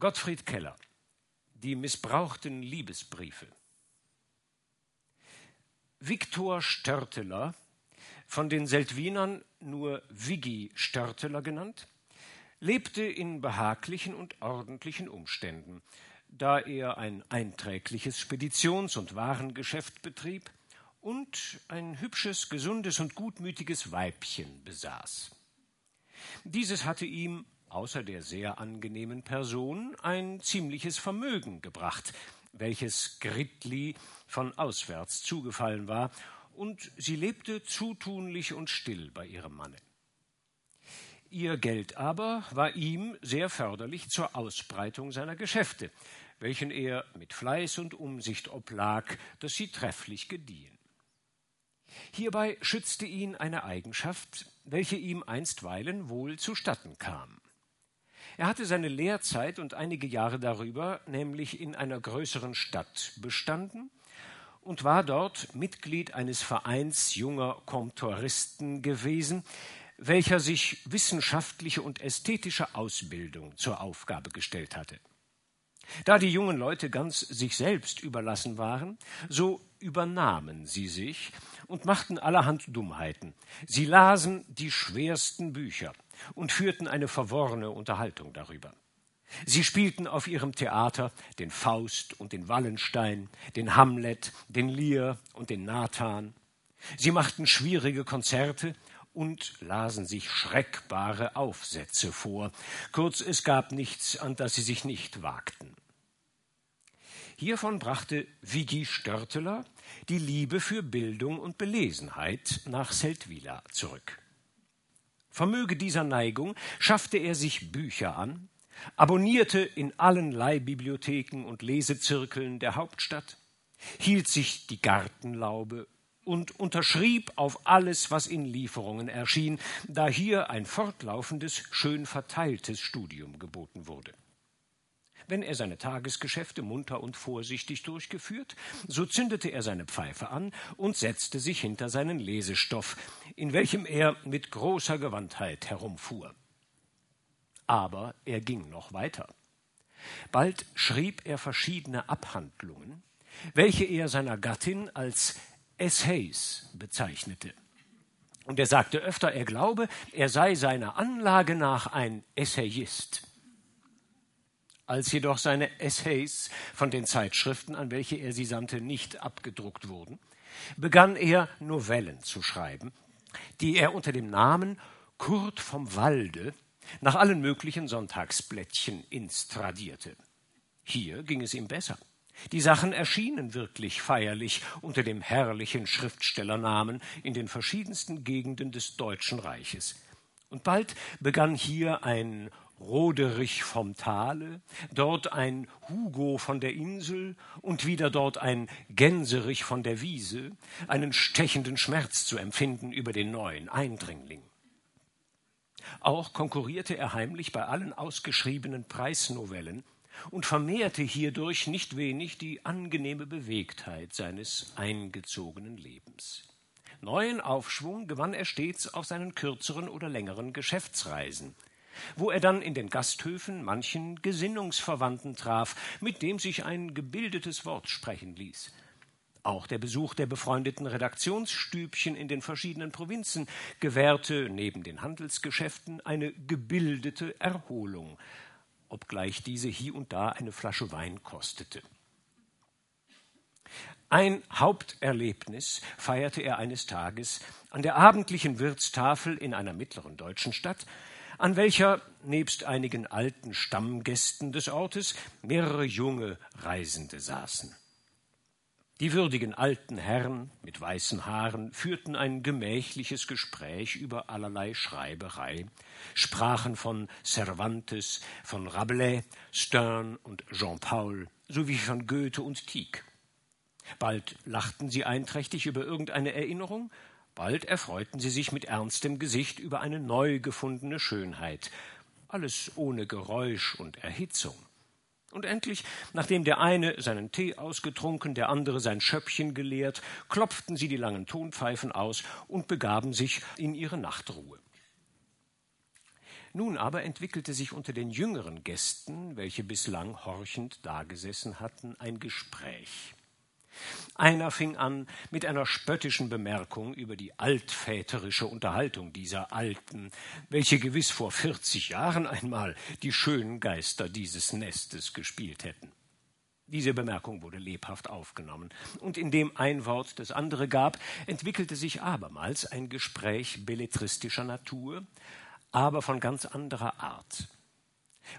Gottfried Keller Die missbrauchten Liebesbriefe Viktor Störteler, von den Seldwinern nur Viggi Störteler genannt, lebte in behaglichen und ordentlichen Umständen, da er ein einträgliches Speditions- und Warengeschäft betrieb und ein hübsches, gesundes und gutmütiges Weibchen besaß. Dieses hatte ihm außer der sehr angenehmen Person ein ziemliches Vermögen gebracht, welches Gritli von auswärts zugefallen war, und sie lebte zutunlich und still bei ihrem Manne. Ihr Geld aber war ihm sehr förderlich zur Ausbreitung seiner Geschäfte, welchen er mit Fleiß und Umsicht oblag, dass sie trefflich gediehen. Hierbei schützte ihn eine Eigenschaft, welche ihm einstweilen wohl zustatten kam. Er hatte seine Lehrzeit und einige Jahre darüber nämlich in einer größeren Stadt bestanden und war dort Mitglied eines Vereins junger Komtoristen gewesen, welcher sich wissenschaftliche und ästhetische Ausbildung zur Aufgabe gestellt hatte. Da die jungen Leute ganz sich selbst überlassen waren, so übernahmen sie sich und machten allerhand Dummheiten. Sie lasen die schwersten Bücher, und führten eine verworrene Unterhaltung darüber. Sie spielten auf ihrem Theater den Faust und den Wallenstein, den Hamlet, den Lear und den Nathan. Sie machten schwierige Konzerte und lasen sich schreckbare Aufsätze vor. Kurz, es gab nichts, an das sie sich nicht wagten. Hiervon brachte Vigi Störteler die Liebe für Bildung und Belesenheit nach Seldwyla zurück. Vermöge dieser Neigung schaffte er sich Bücher an, abonnierte in allen Leihbibliotheken und Lesezirkeln der Hauptstadt, hielt sich die Gartenlaube und unterschrieb auf alles, was in Lieferungen erschien, da hier ein fortlaufendes, schön verteiltes Studium geboten wurde. Wenn er seine Tagesgeschäfte munter und vorsichtig durchgeführt, so zündete er seine Pfeife an und setzte sich hinter seinen Lesestoff, in welchem er mit großer Gewandtheit herumfuhr. Aber er ging noch weiter. Bald schrieb er verschiedene Abhandlungen, welche er seiner Gattin als Essays bezeichnete. Und er sagte öfter, er glaube, er sei seiner Anlage nach ein Essayist. Als jedoch seine Essays von den Zeitschriften, an welche er sie sandte, nicht abgedruckt wurden, begann er Novellen zu schreiben, die er unter dem Namen Kurt vom Walde nach allen möglichen Sonntagsblättchen instradierte. Hier ging es ihm besser. Die Sachen erschienen wirklich feierlich unter dem herrlichen Schriftstellernamen in den verschiedensten Gegenden des Deutschen Reiches. Und bald begann hier ein Roderich vom Tale, dort ein Hugo von der Insel und wieder dort ein Gänserich von der Wiese, einen stechenden Schmerz zu empfinden über den neuen Eindringling. Auch konkurrierte er heimlich bei allen ausgeschriebenen Preisnovellen und vermehrte hierdurch nicht wenig die angenehme Bewegtheit seines eingezogenen Lebens. Neuen Aufschwung gewann er stets auf seinen kürzeren oder längeren Geschäftsreisen – wo er dann in den Gasthöfen manchen Gesinnungsverwandten traf, mit dem sich ein gebildetes Wort sprechen ließ. Auch der Besuch der befreundeten Redaktionsstübchen in den verschiedenen Provinzen gewährte neben den Handelsgeschäften eine gebildete Erholung, obgleich diese hie und da eine Flasche Wein kostete. Ein Haupterlebnis feierte er eines Tages an der abendlichen Wirtstafel in einer mittleren deutschen Stadt, an welcher nebst einigen alten Stammgästen des Ortes mehrere junge Reisende saßen. Die würdigen alten Herren mit weißen Haaren führten ein gemächliches Gespräch über allerlei Schreiberei, sprachen von Cervantes, von Rabelais, Stern und Jean Paul sowie von Goethe und Tieck. Bald lachten sie einträchtig über irgendeine Erinnerung, Bald erfreuten sie sich mit ernstem Gesicht über eine neu gefundene Schönheit, alles ohne Geräusch und Erhitzung. Und endlich, nachdem der eine seinen Tee ausgetrunken, der andere sein Schöppchen geleert, klopften sie die langen Tonpfeifen aus und begaben sich in ihre Nachtruhe. Nun aber entwickelte sich unter den jüngeren Gästen, welche bislang horchend dagesessen hatten, ein Gespräch. Einer fing an mit einer spöttischen Bemerkung über die altväterische Unterhaltung dieser Alten, welche gewiss vor vierzig Jahren einmal die schönen Geister dieses Nestes gespielt hätten. Diese Bemerkung wurde lebhaft aufgenommen, und indem ein Wort das andere gab, entwickelte sich abermals ein Gespräch belletristischer Natur, aber von ganz anderer Art.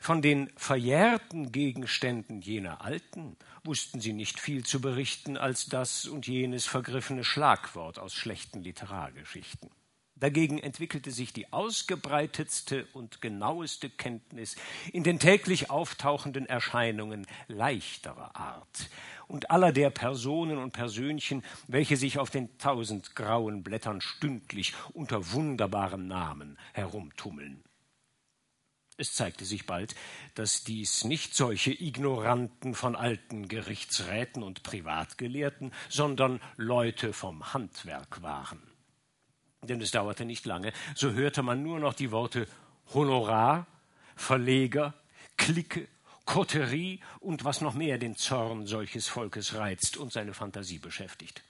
Von den verjährten Gegenständen jener Alten wussten sie nicht viel zu berichten als das und jenes vergriffene Schlagwort aus schlechten Literargeschichten. Dagegen entwickelte sich die ausgebreitetste und genaueste Kenntnis in den täglich auftauchenden Erscheinungen leichterer Art und aller der Personen und Persönchen, welche sich auf den tausend grauen Blättern stündlich unter wunderbaren Namen herumtummeln. Es zeigte sich bald, dass dies nicht solche Ignoranten von alten Gerichtsräten und Privatgelehrten, sondern Leute vom Handwerk waren. Denn es dauerte nicht lange, so hörte man nur noch die Worte Honorar, Verleger, Clique, Koterie und was noch mehr den Zorn solches Volkes reizt und seine Fantasie beschäftigt.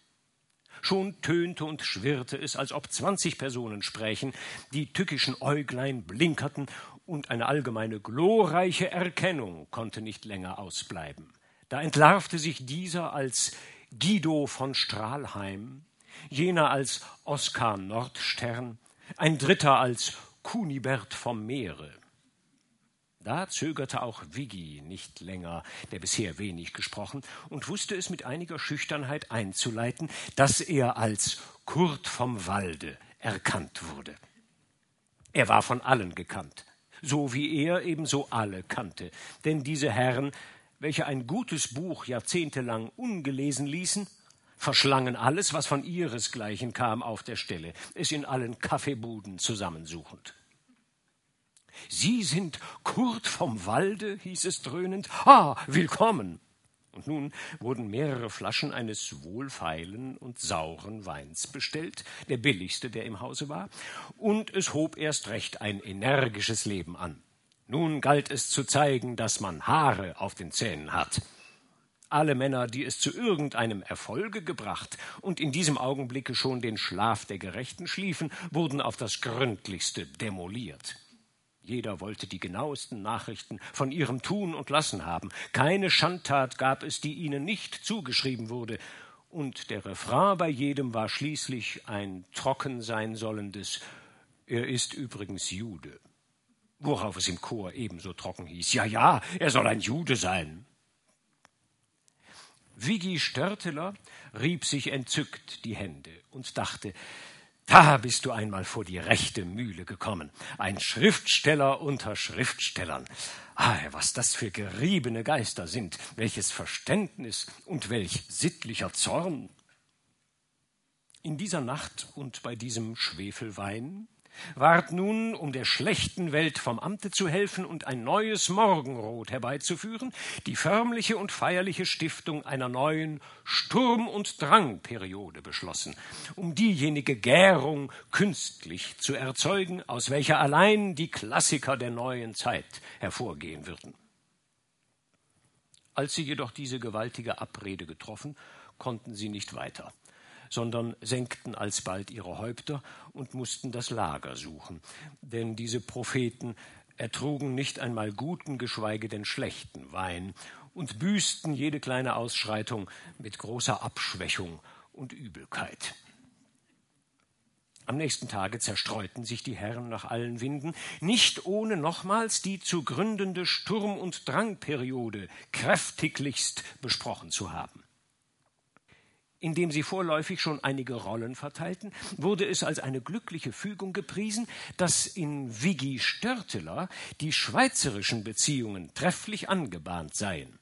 Schon tönte und schwirrte es, als ob zwanzig Personen sprächen, die tückischen Äuglein blinkerten, und eine allgemeine glorreiche Erkennung konnte nicht länger ausbleiben. Da entlarvte sich dieser als Guido von Strahlheim, jener als Oskar Nordstern, ein dritter als Kunibert vom Meere. Da zögerte auch Viggi nicht länger, der bisher wenig gesprochen, und wusste es mit einiger Schüchternheit einzuleiten, dass er als Kurt vom Walde erkannt wurde. Er war von allen gekannt, so wie er ebenso alle kannte, denn diese Herren, welche ein gutes Buch jahrzehntelang ungelesen ließen, verschlangen alles, was von ihresgleichen kam, auf der Stelle, es in allen Kaffeebuden zusammensuchend. Sie sind Kurt vom Walde, hieß es dröhnend. Ah, willkommen. Und nun wurden mehrere Flaschen eines wohlfeilen und sauren Weins bestellt, der billigste, der im Hause war, und es hob erst recht ein energisches Leben an. Nun galt es zu zeigen, dass man Haare auf den Zähnen hat alle Männer, die es zu irgendeinem Erfolge gebracht und in diesem Augenblicke schon den Schlaf der Gerechten schliefen, wurden auf das gründlichste demoliert. Jeder wollte die genauesten Nachrichten von ihrem Tun und Lassen haben. Keine Schandtat gab es, die ihnen nicht zugeschrieben wurde. Und der Refrain bei jedem war schließlich ein trocken sein sollendes Er ist übrigens Jude. Worauf es im Chor ebenso trocken hieß. Ja, ja, er soll ein Jude sein. Viggi Störteler rieb sich entzückt die Hände und dachte, da bist du einmal vor die rechte Mühle gekommen. Ein Schriftsteller unter Schriftstellern. Ah, was das für geriebene Geister sind, welches Verständnis und welch sittlicher Zorn. In dieser Nacht und bei diesem Schwefelwein ward nun, um der schlechten Welt vom Amte zu helfen und ein neues Morgenrot herbeizuführen, die förmliche und feierliche Stiftung einer neuen Sturm- und Drangperiode beschlossen, um diejenige Gärung künstlich zu erzeugen, aus welcher allein die Klassiker der neuen Zeit hervorgehen würden. Als sie jedoch diese gewaltige Abrede getroffen, konnten sie nicht weiter sondern senkten alsbald ihre Häupter und mussten das Lager suchen. Denn diese Propheten ertrugen nicht einmal guten, geschweige denn schlechten Wein und büßten jede kleine Ausschreitung mit großer Abschwächung und Übelkeit. Am nächsten Tage zerstreuten sich die Herren nach allen Winden, nicht ohne nochmals die zu gründende Sturm- und Drangperiode kräftiglichst besprochen zu haben. Indem sie vorläufig schon einige Rollen verteilten, wurde es als eine glückliche Fügung gepriesen, dass in Viggi Störteler die schweizerischen Beziehungen trefflich angebahnt seien.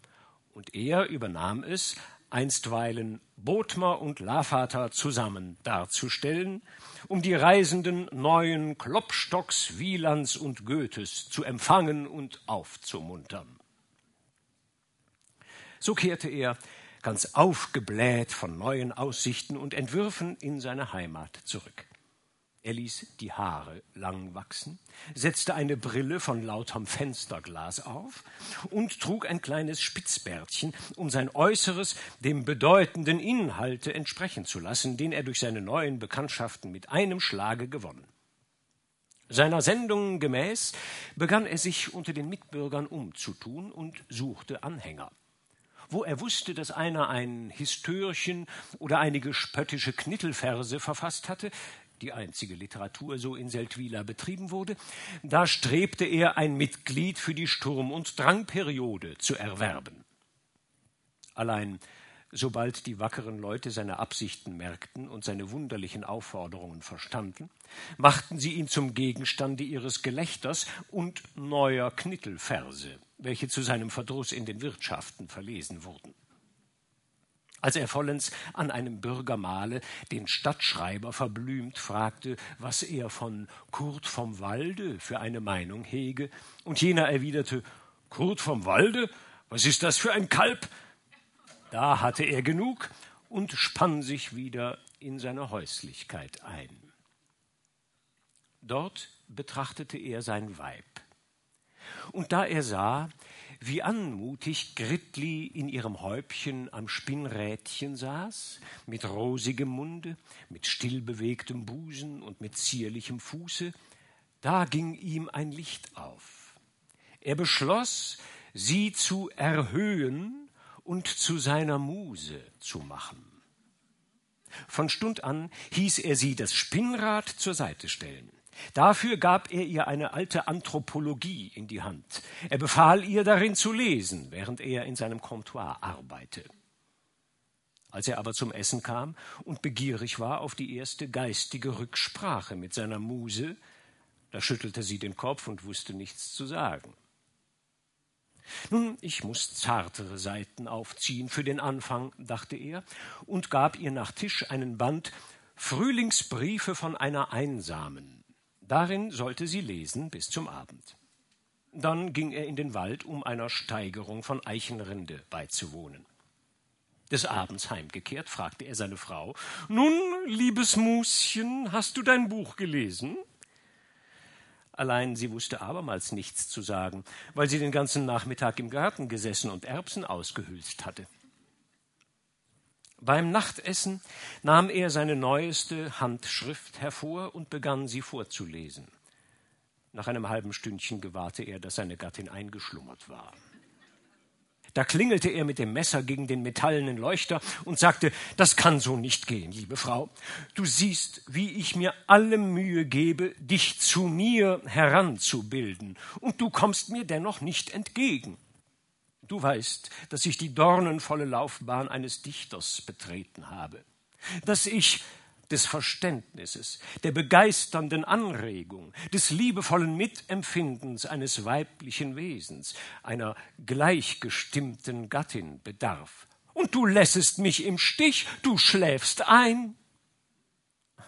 Und er übernahm es, einstweilen Bodmer und Lavater zusammen darzustellen, um die Reisenden neuen Klopstocks, Wielands und Goethes zu empfangen und aufzumuntern. So kehrte er ganz aufgebläht von neuen Aussichten und Entwürfen in seine Heimat zurück. Er ließ die Haare lang wachsen, setzte eine Brille von lauterem Fensterglas auf und trug ein kleines Spitzbärtchen, um sein Äußeres dem bedeutenden Inhalte entsprechen zu lassen, den er durch seine neuen Bekanntschaften mit einem Schlage gewonnen. Seiner Sendung gemäß begann er sich unter den Mitbürgern umzutun und suchte Anhänger. Wo er wusste, dass einer ein Histörchen oder einige spöttische Knittelverse verfasst hatte, die einzige Literatur so in Seldwyla betrieben wurde, da strebte er ein Mitglied für die Sturm- und Drangperiode zu erwerben. Allein sobald die wackeren Leute seine Absichten merkten und seine wunderlichen Aufforderungen verstanden, machten sie ihn zum Gegenstande ihres Gelächters und neuer Knittelverse, welche zu seinem Verdruss in den Wirtschaften verlesen wurden. Als er vollends an einem Bürgermahle den Stadtschreiber verblümt fragte, was er von Kurt vom Walde für eine Meinung hege, und jener erwiderte Kurt vom Walde? Was ist das für ein Kalb? Da hatte er genug und spann sich wieder in seine Häuslichkeit ein. Dort betrachtete er sein Weib. Und da er sah, wie anmutig Gritli in ihrem Häubchen am Spinnrädchen saß, mit rosigem Munde, mit stillbewegtem Busen und mit zierlichem Fuße, da ging ihm ein Licht auf. Er beschloss, sie zu erhöhen und zu seiner Muse zu machen. Von Stund an hieß er sie das Spinnrad zur Seite stellen. Dafür gab er ihr eine alte Anthropologie in die Hand. Er befahl ihr darin zu lesen, während er in seinem Comptoir arbeitete. Als er aber zum Essen kam und begierig war auf die erste geistige Rücksprache mit seiner Muse, da schüttelte sie den Kopf und wusste nichts zu sagen. Nun, ich muss zartere Seiten aufziehen für den Anfang, dachte er, und gab ihr nach Tisch einen Band Frühlingsbriefe von einer Einsamen, Darin sollte sie lesen bis zum Abend. Dann ging er in den Wald, um einer Steigerung von Eichenrinde beizuwohnen. Des Abends heimgekehrt, fragte er seine Frau Nun, liebes Muschen, hast du dein Buch gelesen? Allein sie wusste abermals nichts zu sagen, weil sie den ganzen Nachmittag im Garten gesessen und Erbsen ausgehülst hatte. Beim Nachtessen nahm er seine neueste Handschrift hervor und begann sie vorzulesen. Nach einem halben Stündchen gewahrte er, dass seine Gattin eingeschlummert war. Da klingelte er mit dem Messer gegen den metallenen Leuchter und sagte, das kann so nicht gehen, liebe Frau. Du siehst, wie ich mir alle Mühe gebe, dich zu mir heranzubilden, und du kommst mir dennoch nicht entgegen. Du weißt, dass ich die dornenvolle Laufbahn eines Dichters betreten habe, dass ich des Verständnisses, der begeisternden Anregung, des liebevollen Mitempfindens eines weiblichen Wesens, einer gleichgestimmten Gattin bedarf. Und du lässest mich im Stich, du schläfst ein.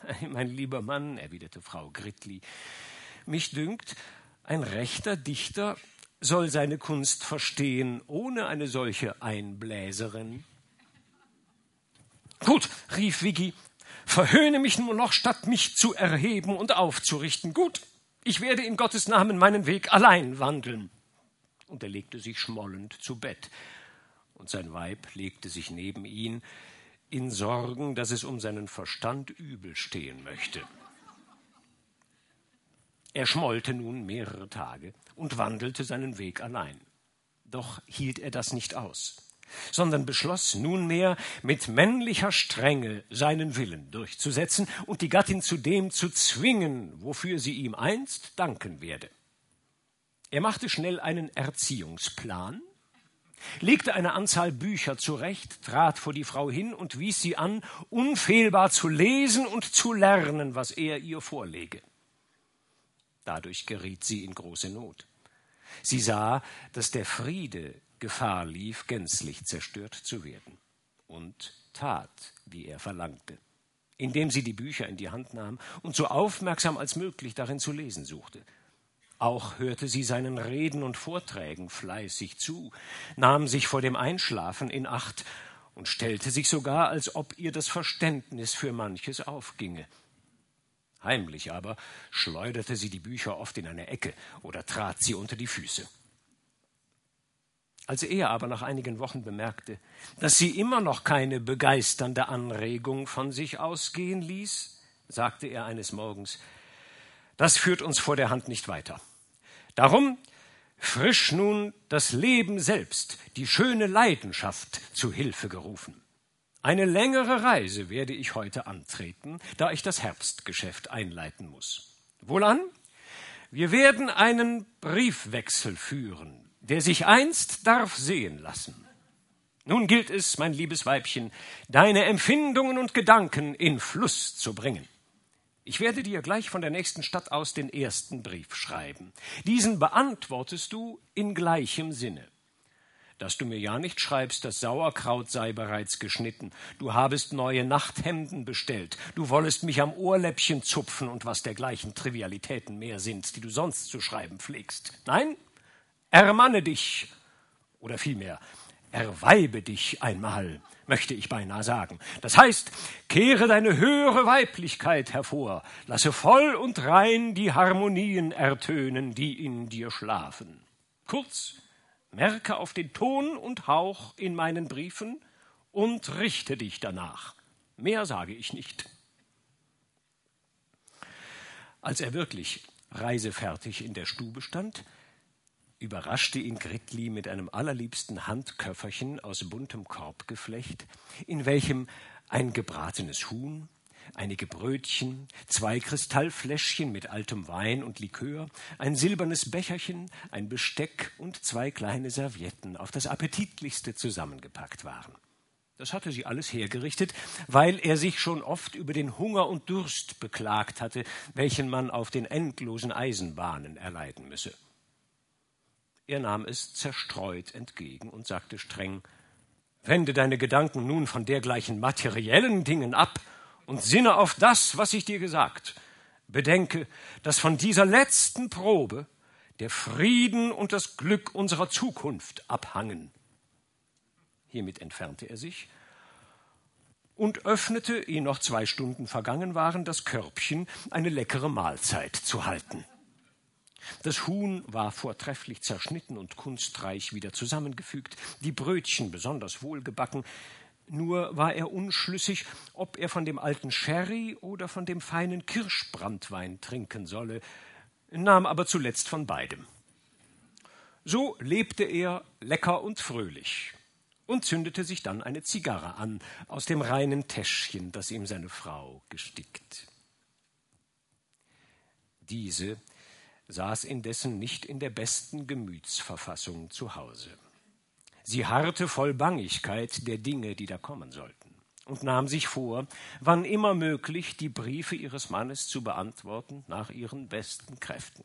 Mein lieber Mann, erwiderte Frau Gritli, mich dünkt, ein rechter Dichter soll seine Kunst verstehen ohne eine solche Einbläserin. Gut, rief Vicky, verhöhne mich nur noch, statt mich zu erheben und aufzurichten. Gut, ich werde in Gottes Namen meinen Weg allein wandeln. Und er legte sich schmollend zu Bett, und sein Weib legte sich neben ihn, in Sorgen, dass es um seinen Verstand übel stehen möchte. Er schmollte nun mehrere Tage und wandelte seinen Weg allein. Doch hielt er das nicht aus, sondern beschloss nunmehr mit männlicher Strenge seinen Willen durchzusetzen und die Gattin zu dem zu zwingen, wofür sie ihm einst danken werde. Er machte schnell einen Erziehungsplan, legte eine Anzahl Bücher zurecht, trat vor die Frau hin und wies sie an, unfehlbar zu lesen und zu lernen, was er ihr vorlege. Dadurch geriet sie in große Not. Sie sah, dass der Friede Gefahr lief, gänzlich zerstört zu werden, und tat, wie er verlangte, indem sie die Bücher in die Hand nahm und so aufmerksam als möglich darin zu lesen suchte. Auch hörte sie seinen Reden und Vorträgen fleißig zu, nahm sich vor dem Einschlafen in Acht und stellte sich sogar, als ob ihr das Verständnis für manches aufginge. Heimlich aber schleuderte sie die Bücher oft in eine Ecke oder trat sie unter die Füße. Als er aber nach einigen Wochen bemerkte, dass sie immer noch keine begeisternde Anregung von sich ausgehen ließ, sagte er eines Morgens, das führt uns vor der Hand nicht weiter. Darum frisch nun das Leben selbst, die schöne Leidenschaft zu Hilfe gerufen. Eine längere Reise werde ich heute antreten, da ich das Herbstgeschäft einleiten muss. Wohlan? Wir werden einen Briefwechsel führen, der sich einst darf sehen lassen. Nun gilt es, mein liebes Weibchen, deine Empfindungen und Gedanken in Fluss zu bringen. Ich werde dir gleich von der nächsten Stadt aus den ersten Brief schreiben. Diesen beantwortest du in gleichem Sinne. Dass du mir ja nicht schreibst, das Sauerkraut sei bereits geschnitten, du habest neue Nachthemden bestellt, du wollest mich am Ohrläppchen zupfen und was dergleichen Trivialitäten mehr sind, die du sonst zu schreiben pflegst. Nein, Ermanne dich, oder vielmehr, erweibe dich einmal, möchte ich beinahe sagen. Das heißt, kehre deine höhere Weiblichkeit hervor, lasse voll und rein die Harmonien ertönen, die in dir schlafen. Kurz, merke auf den Ton und Hauch in meinen Briefen und richte dich danach. Mehr sage ich nicht. Als er wirklich reisefertig in der Stube stand, überraschte ihn Gritli mit einem allerliebsten Handköfferchen aus buntem Korbgeflecht, in welchem ein gebratenes Huhn, einige Brötchen, zwei Kristallfläschchen mit altem Wein und Likör, ein silbernes Becherchen, ein Besteck und zwei kleine Servietten auf das appetitlichste zusammengepackt waren. Das hatte sie alles hergerichtet, weil er sich schon oft über den Hunger und Durst beklagt hatte, welchen man auf den endlosen Eisenbahnen erleiden müsse. Er nahm es zerstreut entgegen und sagte streng Wende deine Gedanken nun von dergleichen materiellen Dingen ab und sinne auf das, was ich dir gesagt. Bedenke, dass von dieser letzten Probe der Frieden und das Glück unserer Zukunft abhangen. Hiermit entfernte er sich und öffnete, ehe noch zwei Stunden vergangen waren, das Körbchen, eine leckere Mahlzeit zu halten. Das Huhn war vortrefflich zerschnitten und kunstreich wieder zusammengefügt, die Brötchen besonders wohlgebacken, nur war er unschlüssig, ob er von dem alten Sherry oder von dem feinen Kirschbranntwein trinken solle, nahm aber zuletzt von beidem. So lebte er lecker und fröhlich und zündete sich dann eine Zigarre an aus dem reinen Täschchen, das ihm seine Frau gestickt. Diese saß indessen nicht in der besten Gemütsverfassung zu Hause. Sie harrte voll Bangigkeit der Dinge, die da kommen sollten, und nahm sich vor, wann immer möglich die Briefe ihres Mannes zu beantworten nach ihren besten Kräften.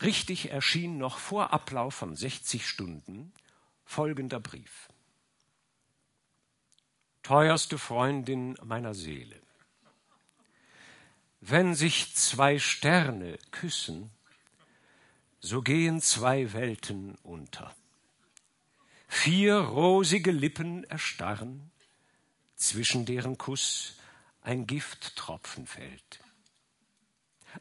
Richtig erschien noch vor Ablauf von sechzig Stunden folgender Brief. Teuerste Freundin meiner Seele. Wenn sich zwei Sterne küssen, so gehen zwei Welten unter. Vier rosige Lippen erstarren, zwischen deren Kuss ein Gifttropfen fällt.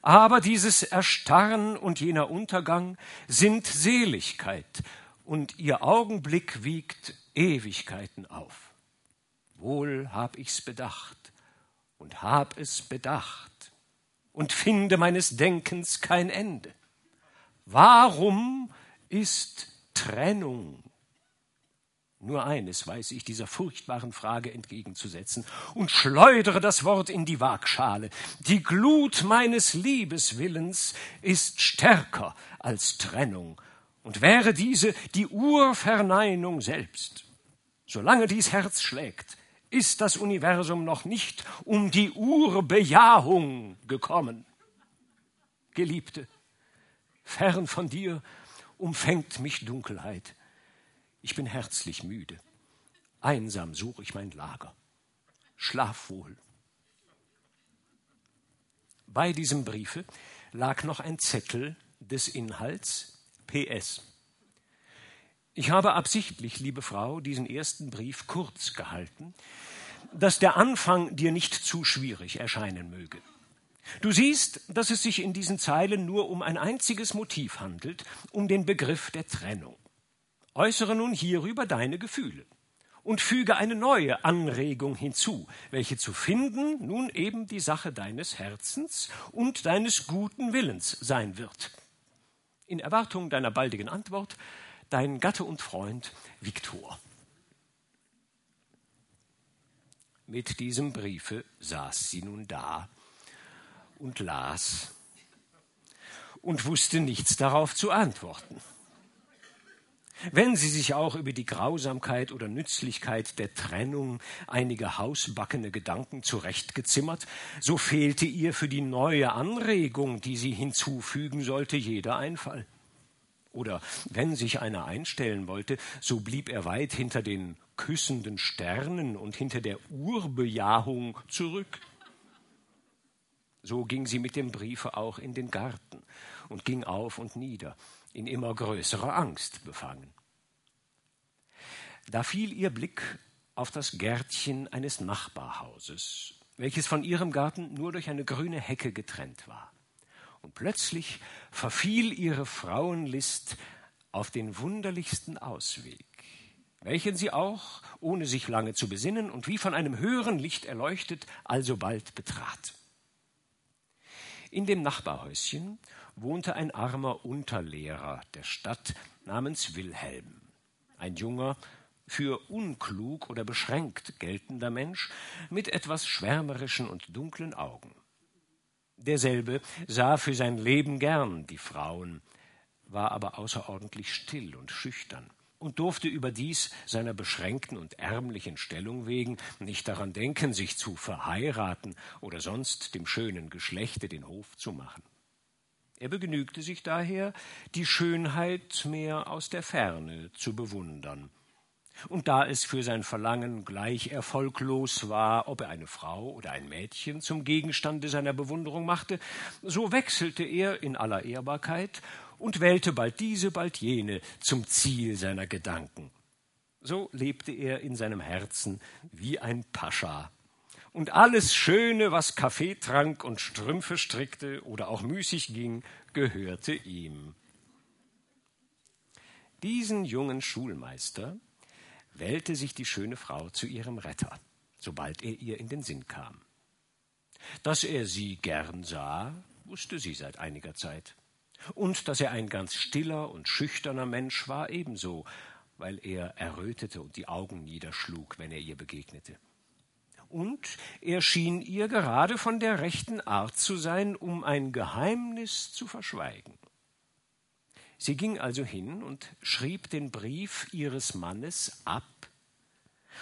Aber dieses Erstarren und jener Untergang sind Seligkeit, und ihr Augenblick wiegt Ewigkeiten auf. Wohl hab ich's bedacht und hab es bedacht und finde meines Denkens kein Ende. Warum ist Trennung? Nur eines weiß ich dieser furchtbaren Frage entgegenzusetzen und schleudere das Wort in die Waagschale. Die Glut meines Liebeswillens ist stärker als Trennung und wäre diese die Urverneinung selbst. Solange dies Herz schlägt, ist das Universum noch nicht um die Urbejahung gekommen. Geliebte, fern von dir umfängt mich Dunkelheit. Ich bin herzlich müde. Einsam suche ich mein Lager. Schlaf wohl. Bei diesem Briefe lag noch ein Zettel des Inhalts PS. Ich habe absichtlich, liebe Frau, diesen ersten Brief kurz gehalten, dass der Anfang dir nicht zu schwierig erscheinen möge. Du siehst, dass es sich in diesen Zeilen nur um ein einziges Motiv handelt, um den Begriff der Trennung. Äußere nun hierüber deine Gefühle und füge eine neue Anregung hinzu, welche zu finden nun eben die Sache deines Herzens und deines guten Willens sein wird. In Erwartung deiner baldigen Antwort, dein Gatte und Freund Viktor. Mit diesem Briefe saß sie nun da und las und wusste nichts darauf zu antworten. Wenn sie sich auch über die Grausamkeit oder Nützlichkeit der Trennung einige hausbackene Gedanken zurechtgezimmert, so fehlte ihr für die neue Anregung, die sie hinzufügen sollte, jeder Einfall. Oder wenn sich einer einstellen wollte, so blieb er weit hinter den küssenden Sternen und hinter der Urbejahung zurück. So ging sie mit dem Briefe auch in den Garten und ging auf und nieder, in immer größerer Angst befangen. Da fiel ihr Blick auf das Gärtchen eines Nachbarhauses, welches von ihrem Garten nur durch eine grüne Hecke getrennt war. Und plötzlich verfiel ihre Frauenlist auf den wunderlichsten Ausweg, welchen sie auch, ohne sich lange zu besinnen und wie von einem höheren Licht erleuchtet, alsobald betrat. In dem Nachbarhäuschen wohnte ein armer Unterlehrer der Stadt namens Wilhelm, ein junger, für unklug oder beschränkt geltender Mensch mit etwas schwärmerischen und dunklen Augen. Derselbe sah für sein Leben gern die Frauen, war aber außerordentlich still und schüchtern und durfte überdies seiner beschränkten und ärmlichen Stellung wegen nicht daran denken, sich zu verheiraten oder sonst dem schönen Geschlechte den Hof zu machen. Er begnügte sich daher, die Schönheit mehr aus der Ferne zu bewundern. Und da es für sein Verlangen gleich erfolglos war, ob er eine Frau oder ein Mädchen zum Gegenstande seiner Bewunderung machte, so wechselte er in aller Ehrbarkeit und wählte bald diese, bald jene zum Ziel seiner Gedanken. So lebte er in seinem Herzen wie ein Pascha. Und alles Schöne, was Kaffee trank und Strümpfe strickte oder auch müßig ging, gehörte ihm. Diesen jungen Schulmeister wählte sich die schöne Frau zu ihrem Retter, sobald er ihr in den Sinn kam. Dass er sie gern sah, wusste sie seit einiger Zeit. Und dass er ein ganz stiller und schüchterner Mensch war, ebenso, weil er errötete und die Augen niederschlug, wenn er ihr begegnete. Und er schien ihr gerade von der rechten Art zu sein, um ein Geheimnis zu verschweigen. Sie ging also hin und schrieb den Brief ihres Mannes ab,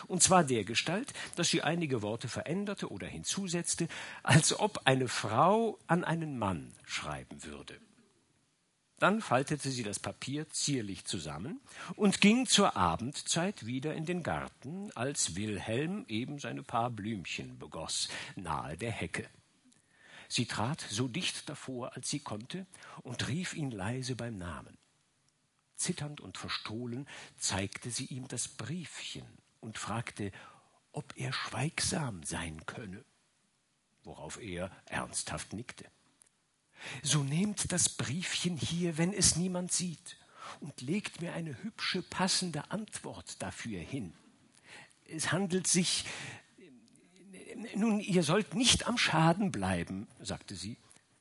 und zwar dergestalt, dass sie einige Worte veränderte oder hinzusetzte, als ob eine Frau an einen Mann schreiben würde. Dann faltete sie das Papier zierlich zusammen und ging zur Abendzeit wieder in den Garten, als Wilhelm eben seine paar Blümchen begoß, nahe der Hecke. Sie trat so dicht davor, als sie konnte, und rief ihn leise beim Namen. Zitternd und verstohlen zeigte sie ihm das Briefchen und fragte, ob er schweigsam sein könne, worauf er ernsthaft nickte. So nehmt das Briefchen hier, wenn es niemand sieht, und legt mir eine hübsche, passende Antwort dafür hin. Es handelt sich. Nun, ihr sollt nicht am Schaden bleiben, sagte sie,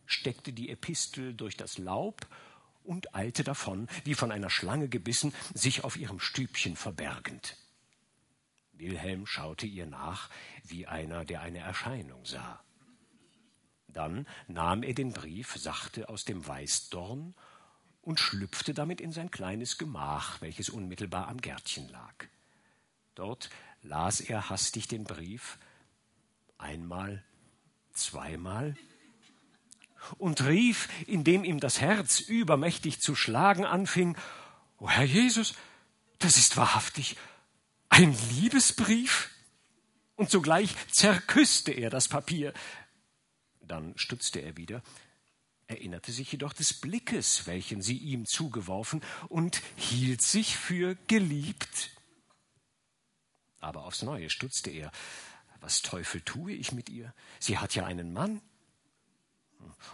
steckte die Epistel durch das Laub und eilte davon, wie von einer Schlange gebissen, sich auf ihrem Stübchen verbergend. Wilhelm schaute ihr nach, wie einer, der eine Erscheinung sah. Dann nahm er den Brief sachte aus dem Weißdorn und schlüpfte damit in sein kleines Gemach, welches unmittelbar am Gärtchen lag. Dort las er hastig den Brief einmal, zweimal und rief, indem ihm das Herz übermächtig zu schlagen anfing, O Herr Jesus, das ist wahrhaftig ein Liebesbrief. Und sogleich zerküßte er das Papier, dann stutzte er wieder, erinnerte sich jedoch des Blickes, welchen sie ihm zugeworfen, und hielt sich für geliebt. Aber aufs neue stutzte er. was Teufel tue ich mit ihr? Sie hat ja einen Mann.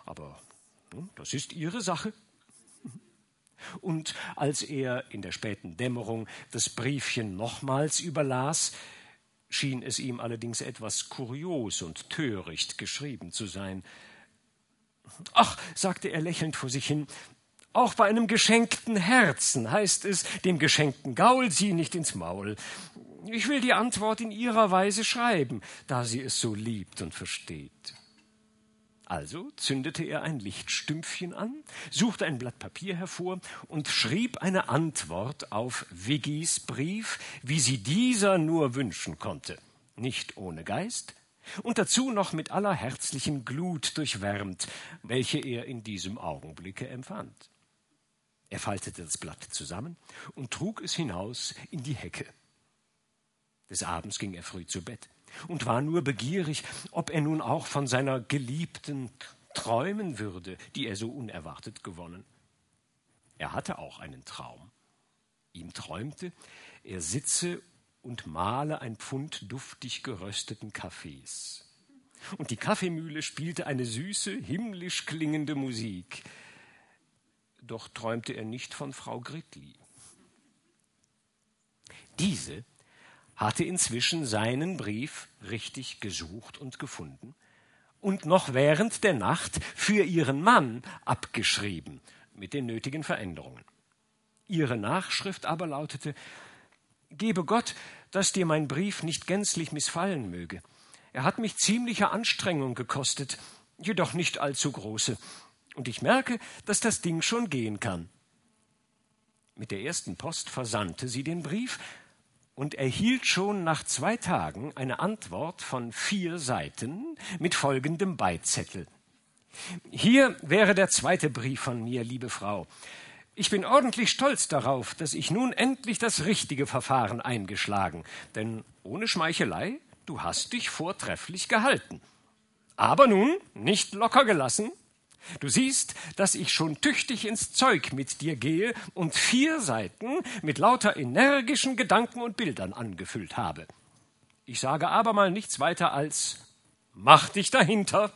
Aber das ist ihre Sache. Und als er in der späten Dämmerung das Briefchen nochmals überlas, schien es ihm allerdings etwas kurios und töricht geschrieben zu sein. Ach, sagte er lächelnd vor sich hin, auch bei einem geschenkten Herzen heißt es, dem geschenkten Gaul sieh nicht ins Maul. Ich will die Antwort in ihrer Weise schreiben, da sie es so liebt und versteht. Also zündete er ein Lichtstümpfchen an, suchte ein Blatt Papier hervor und schrieb eine Antwort auf Viggis Brief, wie sie dieser nur wünschen konnte, nicht ohne Geist, und dazu noch mit aller herzlichen Glut durchwärmt, welche er in diesem Augenblicke empfand. Er faltete das Blatt zusammen und trug es hinaus in die Hecke. Des Abends ging er früh zu Bett und war nur begierig, ob er nun auch von seiner Geliebten träumen würde, die er so unerwartet gewonnen. Er hatte auch einen Traum. Ihm träumte, er sitze und male ein Pfund duftig gerösteten Kaffees. Und die Kaffeemühle spielte eine süße, himmlisch klingende Musik. Doch träumte er nicht von Frau Gritli. Diese hatte inzwischen seinen Brief richtig gesucht und gefunden und noch während der Nacht für ihren Mann abgeschrieben mit den nötigen Veränderungen. Ihre Nachschrift aber lautete Gebe Gott, dass dir mein Brief nicht gänzlich missfallen möge. Er hat mich ziemliche Anstrengung gekostet, jedoch nicht allzu große, und ich merke, dass das Ding schon gehen kann. Mit der ersten Post versandte sie den Brief, und erhielt schon nach zwei Tagen eine Antwort von vier Seiten mit folgendem Beizettel. Hier wäre der zweite Brief von mir, liebe Frau. Ich bin ordentlich stolz darauf, dass ich nun endlich das richtige Verfahren eingeschlagen, denn ohne Schmeichelei, du hast dich vortrefflich gehalten. Aber nun nicht locker gelassen, Du siehst, dass ich schon tüchtig ins Zeug mit dir gehe und vier Seiten mit lauter energischen Gedanken und Bildern angefüllt habe. Ich sage aber mal nichts weiter als Mach dich dahinter.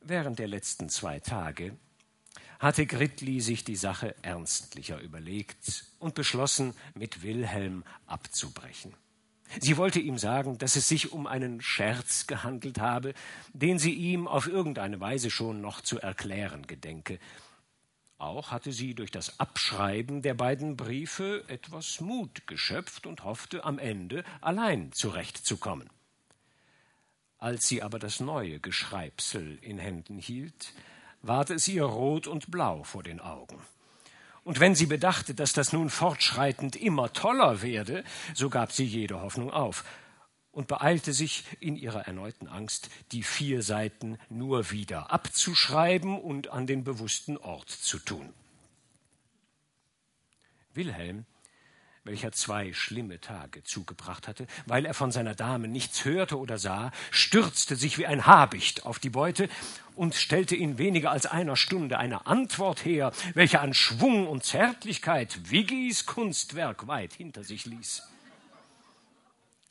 Während der letzten zwei Tage hatte Gritli sich die Sache ernstlicher überlegt und beschlossen, mit Wilhelm abzubrechen. Sie wollte ihm sagen, dass es sich um einen Scherz gehandelt habe, den sie ihm auf irgendeine Weise schon noch zu erklären gedenke. Auch hatte sie durch das Abschreiben der beiden Briefe etwas Mut geschöpft und hoffte am Ende allein zurechtzukommen. Als sie aber das neue Geschreibsel in Händen hielt, ward es ihr rot und blau vor den Augen. Und wenn sie bedachte, dass das nun fortschreitend immer toller werde, so gab sie jede Hoffnung auf und beeilte sich in ihrer erneuten Angst, die vier Seiten nur wieder abzuschreiben und an den bewussten Ort zu tun. Wilhelm welcher zwei schlimme Tage zugebracht hatte, weil er von seiner Dame nichts hörte oder sah, stürzte sich wie ein Habicht auf die Beute und stellte in weniger als einer Stunde eine Antwort her, welche an Schwung und Zärtlichkeit Viggis Kunstwerk weit hinter sich ließ.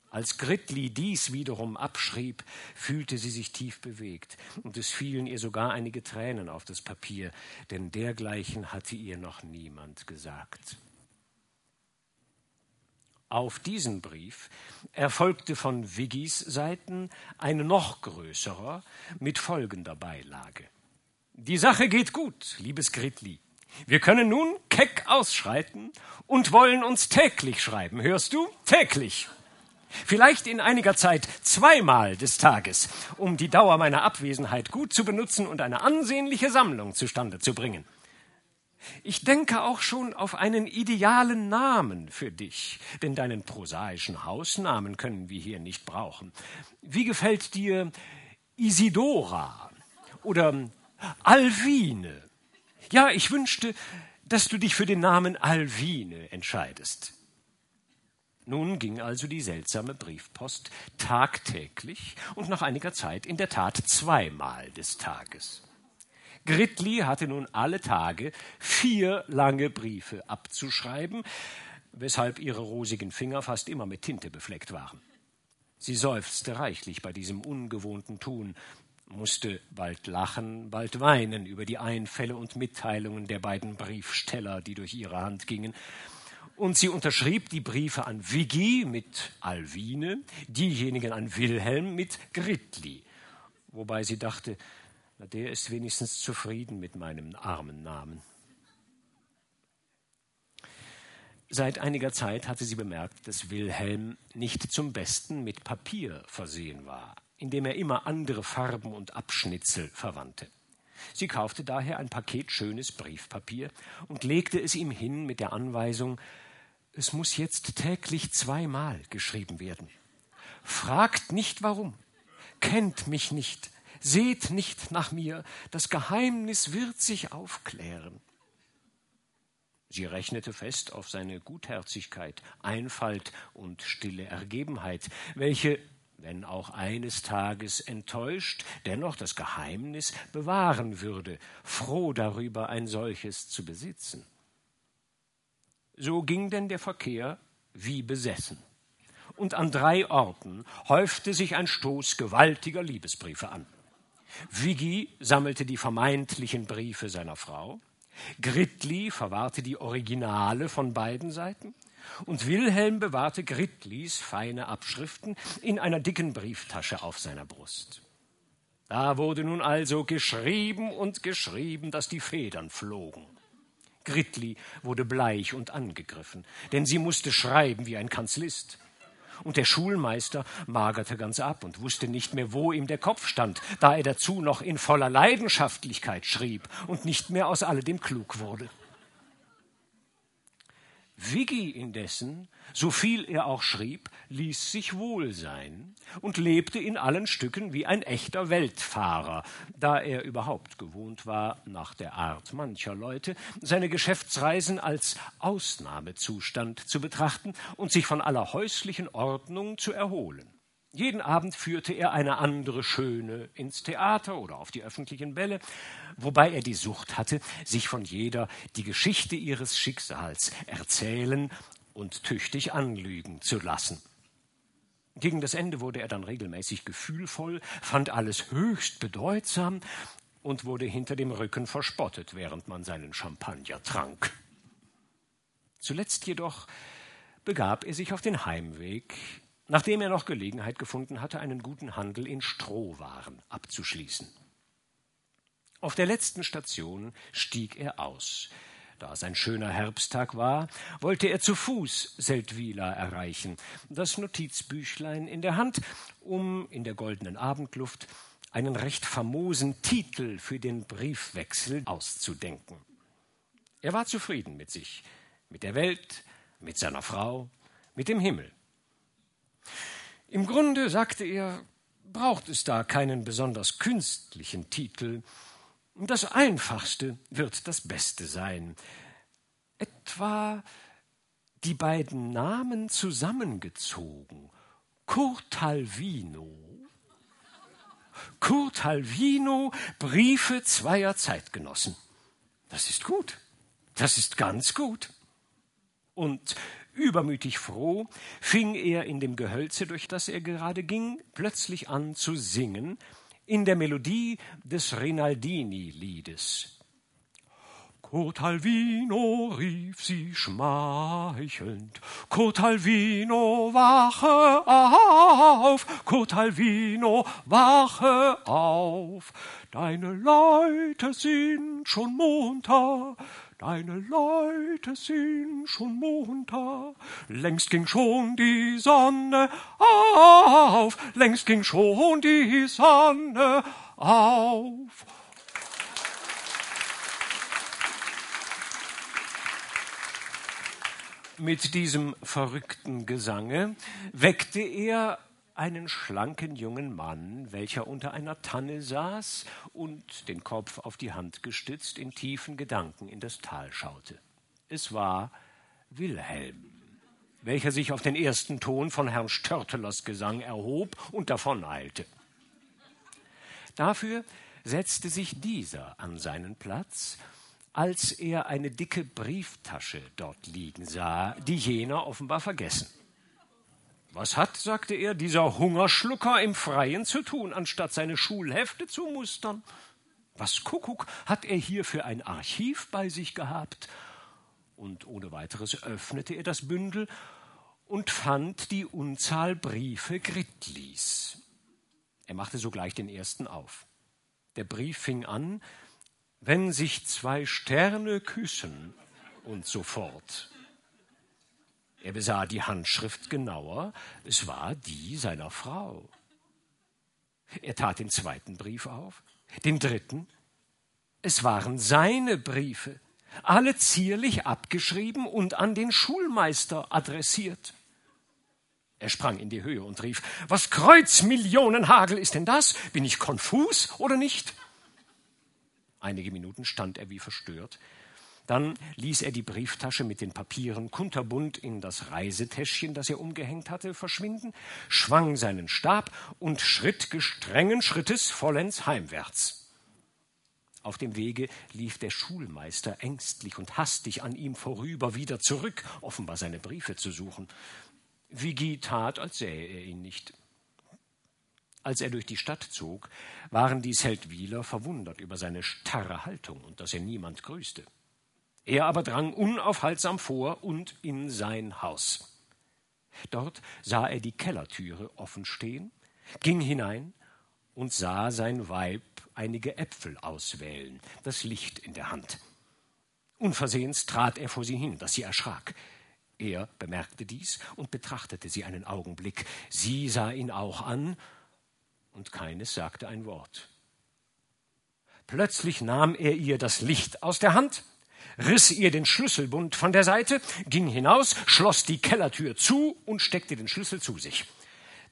Als Gritli dies wiederum abschrieb, fühlte sie sich tief bewegt, und es fielen ihr sogar einige Tränen auf das Papier, denn dergleichen hatte ihr noch niemand gesagt. Auf diesen Brief erfolgte von Viggis Seiten ein noch größerer mit folgender Beilage. Die Sache geht gut, liebes Gritli. Wir können nun keck ausschreiten und wollen uns täglich schreiben. Hörst du? Täglich. Vielleicht in einiger Zeit zweimal des Tages, um die Dauer meiner Abwesenheit gut zu benutzen und eine ansehnliche Sammlung zustande zu bringen. Ich denke auch schon auf einen idealen Namen für dich, denn deinen prosaischen Hausnamen können wir hier nicht brauchen. Wie gefällt dir Isidora oder Alvine? Ja, ich wünschte, dass du dich für den Namen Alvine entscheidest. Nun ging also die seltsame Briefpost tagtäglich und nach einiger Zeit in der Tat zweimal des Tages. Gritli hatte nun alle Tage vier lange Briefe abzuschreiben, weshalb ihre rosigen Finger fast immer mit Tinte befleckt waren. Sie seufzte reichlich bei diesem ungewohnten Tun, musste bald lachen, bald weinen über die Einfälle und Mitteilungen der beiden Briefsteller, die durch ihre Hand gingen, und sie unterschrieb die Briefe an Viggi mit Alwine, diejenigen an Wilhelm mit Gritli, wobei sie dachte, na, der ist wenigstens zufrieden mit meinem armen Namen. Seit einiger Zeit hatte sie bemerkt, dass Wilhelm nicht zum Besten mit Papier versehen war, indem er immer andere Farben und Abschnitzel verwandte. Sie kaufte daher ein Paket schönes Briefpapier und legte es ihm hin mit der Anweisung, es muss jetzt täglich zweimal geschrieben werden. Fragt nicht warum, kennt mich nicht, seht nicht nach mir, das Geheimnis wird sich aufklären. Sie rechnete fest auf seine Gutherzigkeit, Einfalt und stille Ergebenheit, welche, wenn auch eines Tages enttäuscht, dennoch das Geheimnis bewahren würde, froh darüber, ein solches zu besitzen. So ging denn der Verkehr wie besessen. Und an drei Orten häufte sich ein Stoß gewaltiger Liebesbriefe an. Viggi sammelte die vermeintlichen Briefe seiner Frau, Gritli verwahrte die Originale von beiden Seiten und Wilhelm bewahrte Gritlis feine Abschriften in einer dicken Brieftasche auf seiner Brust. Da wurde nun also geschrieben und geschrieben, dass die Federn flogen. Gritli wurde bleich und angegriffen, denn sie musste schreiben wie ein Kanzlist. Und der Schulmeister magerte ganz ab und wusste nicht mehr, wo ihm der Kopf stand, da er dazu noch in voller Leidenschaftlichkeit schrieb und nicht mehr aus alledem klug wurde. Viggi indessen, so viel er auch schrieb, ließ sich wohl sein und lebte in allen Stücken wie ein echter Weltfahrer, da er überhaupt gewohnt war, nach der Art mancher Leute, seine Geschäftsreisen als Ausnahmezustand zu betrachten und sich von aller häuslichen Ordnung zu erholen. Jeden Abend führte er eine andere Schöne ins Theater oder auf die öffentlichen Bälle, wobei er die Sucht hatte, sich von jeder die Geschichte ihres Schicksals erzählen und tüchtig anlügen zu lassen. Gegen das Ende wurde er dann regelmäßig gefühlvoll, fand alles höchst bedeutsam und wurde hinter dem Rücken verspottet, während man seinen Champagner trank. Zuletzt jedoch begab er sich auf den Heimweg nachdem er noch Gelegenheit gefunden hatte, einen guten Handel in Strohwaren abzuschließen. Auf der letzten Station stieg er aus. Da es ein schöner Herbsttag war, wollte er zu Fuß Seldwyla erreichen, das Notizbüchlein in der Hand, um in der goldenen Abendluft einen recht famosen Titel für den Briefwechsel auszudenken. Er war zufrieden mit sich, mit der Welt, mit seiner Frau, mit dem Himmel. Im Grunde, sagte er, braucht es da keinen besonders künstlichen Titel. Das Einfachste wird das Beste sein. Etwa die beiden Namen zusammengezogen. Curtalvino. Curtalvino, Briefe zweier Zeitgenossen. Das ist gut. Das ist ganz gut. Und Übermütig froh fing er in dem Gehölze, durch das er gerade ging, plötzlich an zu singen in der Melodie des Rinaldini-Liedes. Cotalvino, rief sie schmeichelnd, Cotalvino, wache auf, Cotalvino, wache auf, deine Leute sind schon munter, Deine Leute sind schon munter, längst ging schon die Sonne auf, längst ging schon die Sonne auf. Mit diesem verrückten Gesange weckte er einen schlanken jungen Mann, welcher unter einer Tanne saß und den Kopf auf die Hand gestützt in tiefen Gedanken in das Tal schaute. Es war Wilhelm, welcher sich auf den ersten Ton von Herrn Störtelers Gesang erhob und davoneilte. Dafür setzte sich dieser an seinen Platz als er eine dicke Brieftasche dort liegen sah, die jener offenbar vergessen. Was hat, sagte er, dieser Hungerschlucker im Freien zu tun, anstatt seine Schulhefte zu mustern? Was Kuckuck hat er hier für ein Archiv bei sich gehabt? Und ohne weiteres öffnete er das Bündel und fand die Unzahl Briefe Gritlis. Er machte sogleich den ersten auf. Der Brief fing an, wenn sich zwei Sterne küssen und so fort. Er besah die Handschrift genauer, es war die seiner Frau. Er tat den zweiten Brief auf, den dritten. Es waren seine Briefe, alle zierlich abgeschrieben und an den Schulmeister adressiert. Er sprang in die Höhe und rief Was Kreuzmillionenhagel ist denn das? Bin ich konfus oder nicht? Einige Minuten stand er wie verstört. Dann ließ er die Brieftasche mit den Papieren kunterbunt in das Reisetäschchen, das er umgehängt hatte, verschwinden, schwang seinen Stab und schritt gestrengen Schrittes vollends heimwärts. Auf dem Wege lief der Schulmeister ängstlich und hastig an ihm vorüber wieder zurück, offenbar seine Briefe zu suchen. Vigi tat, als sähe er ihn nicht. Als er durch die Stadt zog, waren die Seldwyler verwundert über seine starre Haltung und dass er niemand grüßte. Er aber drang unaufhaltsam vor und in sein Haus. Dort sah er die Kellertüre offen stehen, ging hinein und sah sein Weib einige Äpfel auswählen, das Licht in der Hand. Unversehens trat er vor sie hin, dass sie erschrak. Er bemerkte dies und betrachtete sie einen Augenblick. Sie sah ihn auch an, und keines sagte ein Wort. Plötzlich nahm er ihr das Licht aus der Hand riss ihr den Schlüsselbund von der Seite, ging hinaus, schloss die Kellertür zu und steckte den Schlüssel zu sich.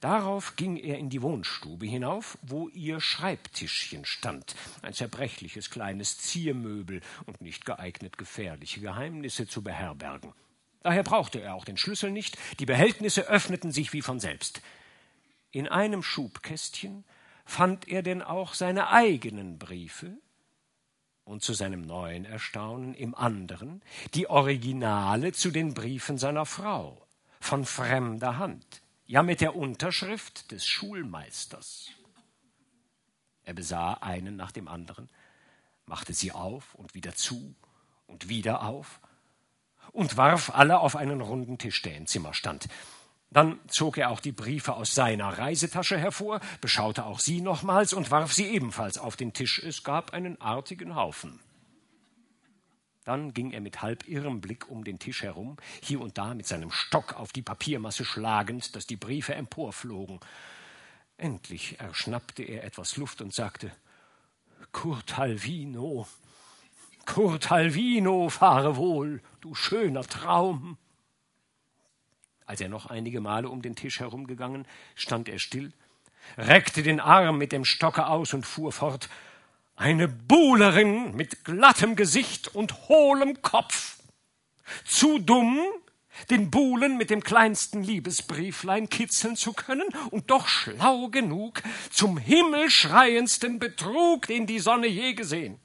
Darauf ging er in die Wohnstube hinauf, wo ihr Schreibtischchen stand, ein zerbrechliches kleines Ziermöbel und nicht geeignet, gefährliche Geheimnisse zu beherbergen. Daher brauchte er auch den Schlüssel nicht, die Behältnisse öffneten sich wie von selbst. In einem Schubkästchen fand er denn auch seine eigenen Briefe, und zu seinem neuen Erstaunen im anderen die Originale zu den Briefen seiner Frau, von fremder Hand, ja mit der Unterschrift des Schulmeisters. Er besah einen nach dem anderen, machte sie auf und wieder zu und wieder auf und warf alle auf einen runden Tisch, der im Zimmer stand. Dann zog er auch die Briefe aus seiner Reisetasche hervor, beschaute auch sie nochmals und warf sie ebenfalls auf den Tisch. Es gab einen artigen Haufen. Dann ging er mit halb irrem Blick um den Tisch herum, hier und da mit seinem Stock auf die Papiermasse schlagend, dass die Briefe emporflogen. Endlich erschnappte er etwas Luft und sagte Kurt Halvino, Kurt Halvino, fahre wohl, du schöner Traum. Als er noch einige Male um den Tisch herumgegangen, stand er still, reckte den Arm mit dem Stocke aus und fuhr fort Eine Buhlerin mit glattem Gesicht und hohlem Kopf. Zu dumm, den Buhlen mit dem kleinsten Liebesbrieflein kitzeln zu können und doch schlau genug zum himmelschreiendsten Betrug, den die Sonne je gesehen.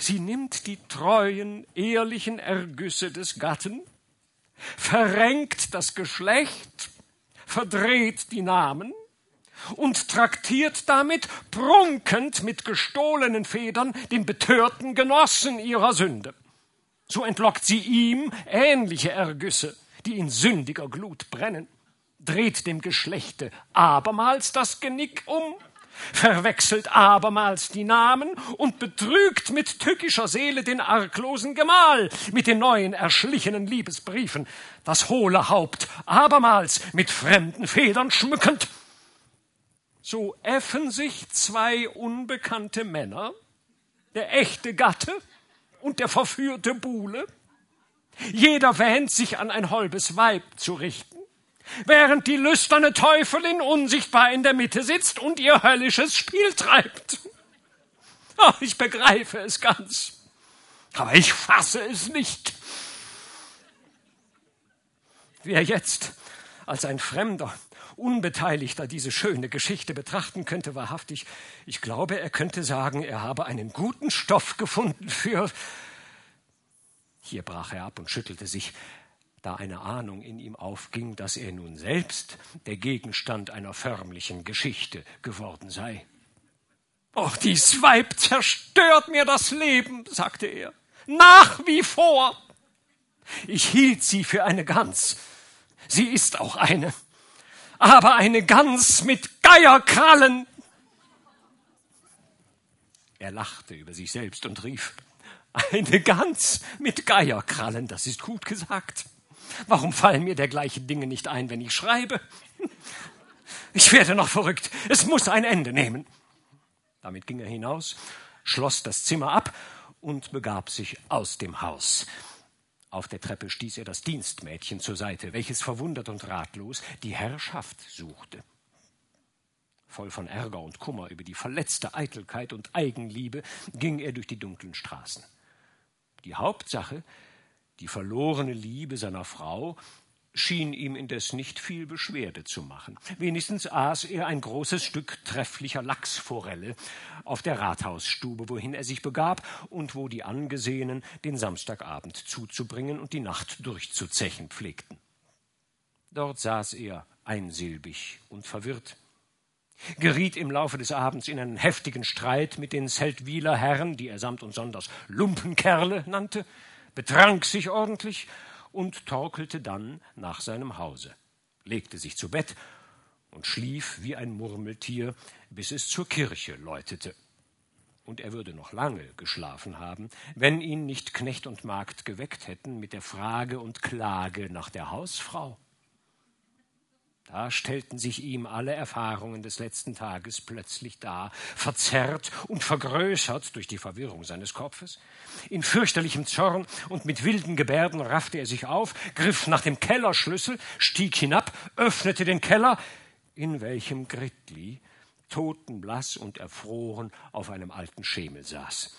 Sie nimmt die treuen, ehrlichen Ergüsse des Gatten verrenkt das Geschlecht, verdreht die Namen und traktiert damit prunkend mit gestohlenen Federn den betörten Genossen ihrer Sünde. So entlockt sie ihm ähnliche Ergüsse, die in sündiger Glut brennen, dreht dem Geschlechte abermals das Genick um verwechselt abermals die Namen und betrügt mit tückischer Seele den arglosen Gemahl mit den neuen erschlichenen Liebesbriefen, das hohle Haupt abermals mit fremden Federn schmückend. So äffen sich zwei unbekannte Männer, der echte Gatte und der verführte Buhle, jeder wähnt sich an ein holbes Weib zu richten, während die lüsterne Teufelin unsichtbar in der Mitte sitzt und ihr höllisches Spiel treibt. Oh, ich begreife es ganz, aber ich fasse es nicht. Wer jetzt als ein Fremder, Unbeteiligter diese schöne Geschichte betrachten könnte, wahrhaftig, ich glaube, er könnte sagen, er habe einen guten Stoff gefunden für Hier brach er ab und schüttelte sich, da eine Ahnung in ihm aufging, dass er nun selbst der Gegenstand einer förmlichen Geschichte geworden sei. Och, dies Weib zerstört mir das Leben, sagte er, nach wie vor. Ich hielt sie für eine Gans. Sie ist auch eine. Aber eine Gans mit Geierkrallen. Er lachte über sich selbst und rief, eine Gans mit Geierkrallen, das ist gut gesagt. Warum fallen mir dergleichen Dinge nicht ein, wenn ich schreibe? Ich werde noch verrückt. Es muss ein Ende nehmen. Damit ging er hinaus, schloss das Zimmer ab und begab sich aus dem Haus. Auf der Treppe stieß er das Dienstmädchen zur Seite, welches verwundert und ratlos die Herrschaft suchte. Voll von Ärger und Kummer über die verletzte Eitelkeit und Eigenliebe ging er durch die dunklen Straßen. Die Hauptsache, die verlorene Liebe seiner Frau, schien ihm indes nicht viel Beschwerde zu machen. Wenigstens aß er ein großes Stück trefflicher Lachsforelle auf der Rathausstube, wohin er sich begab und wo die Angesehenen den Samstagabend zuzubringen und die Nacht durchzuzechen pflegten. Dort saß er einsilbig und verwirrt geriet im Laufe des Abends in einen heftigen Streit mit den Seldwyler Herren, die er samt und sonders Lumpenkerle nannte, betrank sich ordentlich und torkelte dann nach seinem Hause, legte sich zu Bett und schlief wie ein Murmeltier, bis es zur Kirche läutete. Und er würde noch lange geschlafen haben, wenn ihn nicht Knecht und Magd geweckt hätten mit der Frage und Klage nach der Hausfrau. Da stellten sich ihm alle Erfahrungen des letzten Tages plötzlich dar, verzerrt und vergrößert durch die Verwirrung seines Kopfes. In fürchterlichem Zorn und mit wilden Gebärden raffte er sich auf, griff nach dem Kellerschlüssel, stieg hinab, öffnete den Keller, in welchem Gritli, totenblaß und erfroren, auf einem alten Schemel saß.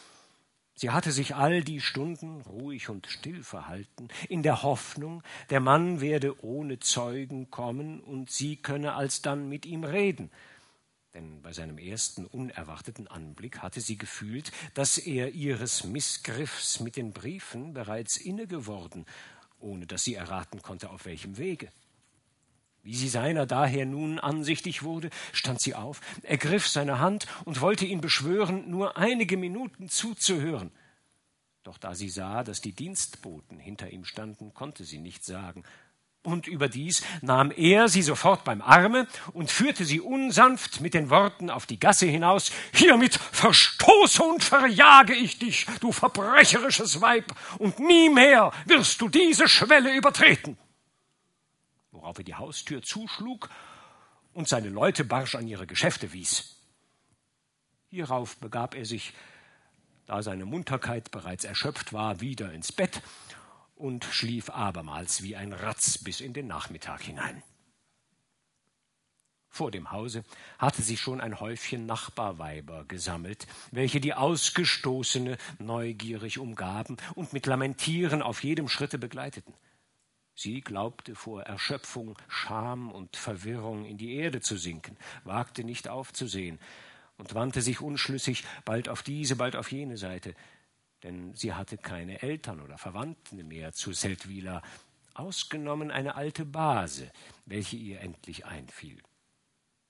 Sie hatte sich all die Stunden ruhig und still verhalten, in der Hoffnung, der Mann werde ohne Zeugen kommen und sie könne alsdann mit ihm reden. Denn bei seinem ersten unerwarteten Anblick hatte sie gefühlt, dass er ihres Missgriffs mit den Briefen bereits inne geworden, ohne dass sie erraten konnte, auf welchem Wege. Wie sie seiner daher nun ansichtig wurde, stand sie auf, ergriff seine Hand und wollte ihn beschwören, nur einige Minuten zuzuhören. Doch da sie sah, dass die Dienstboten hinter ihm standen, konnte sie nichts sagen. Und überdies nahm er sie sofort beim Arme und führte sie unsanft mit den Worten auf die Gasse hinaus Hiermit verstoße und verjage ich dich, du verbrecherisches Weib, und nie mehr wirst du diese Schwelle übertreten worauf er die Haustür zuschlug und seine Leute barsch an ihre Geschäfte wies. Hierauf begab er sich, da seine Munterkeit bereits erschöpft war, wieder ins Bett und schlief abermals wie ein Ratz bis in den Nachmittag hinein. Vor dem Hause hatte sich schon ein Häufchen Nachbarweiber gesammelt, welche die Ausgestoßene neugierig umgaben und mit Lamentieren auf jedem Schritte begleiteten. Sie glaubte vor Erschöpfung, Scham und Verwirrung in die Erde zu sinken, wagte nicht aufzusehen und wandte sich unschlüssig bald auf diese, bald auf jene Seite, denn sie hatte keine Eltern oder Verwandten mehr zu Seldwyla, ausgenommen eine alte Base, welche ihr endlich einfiel.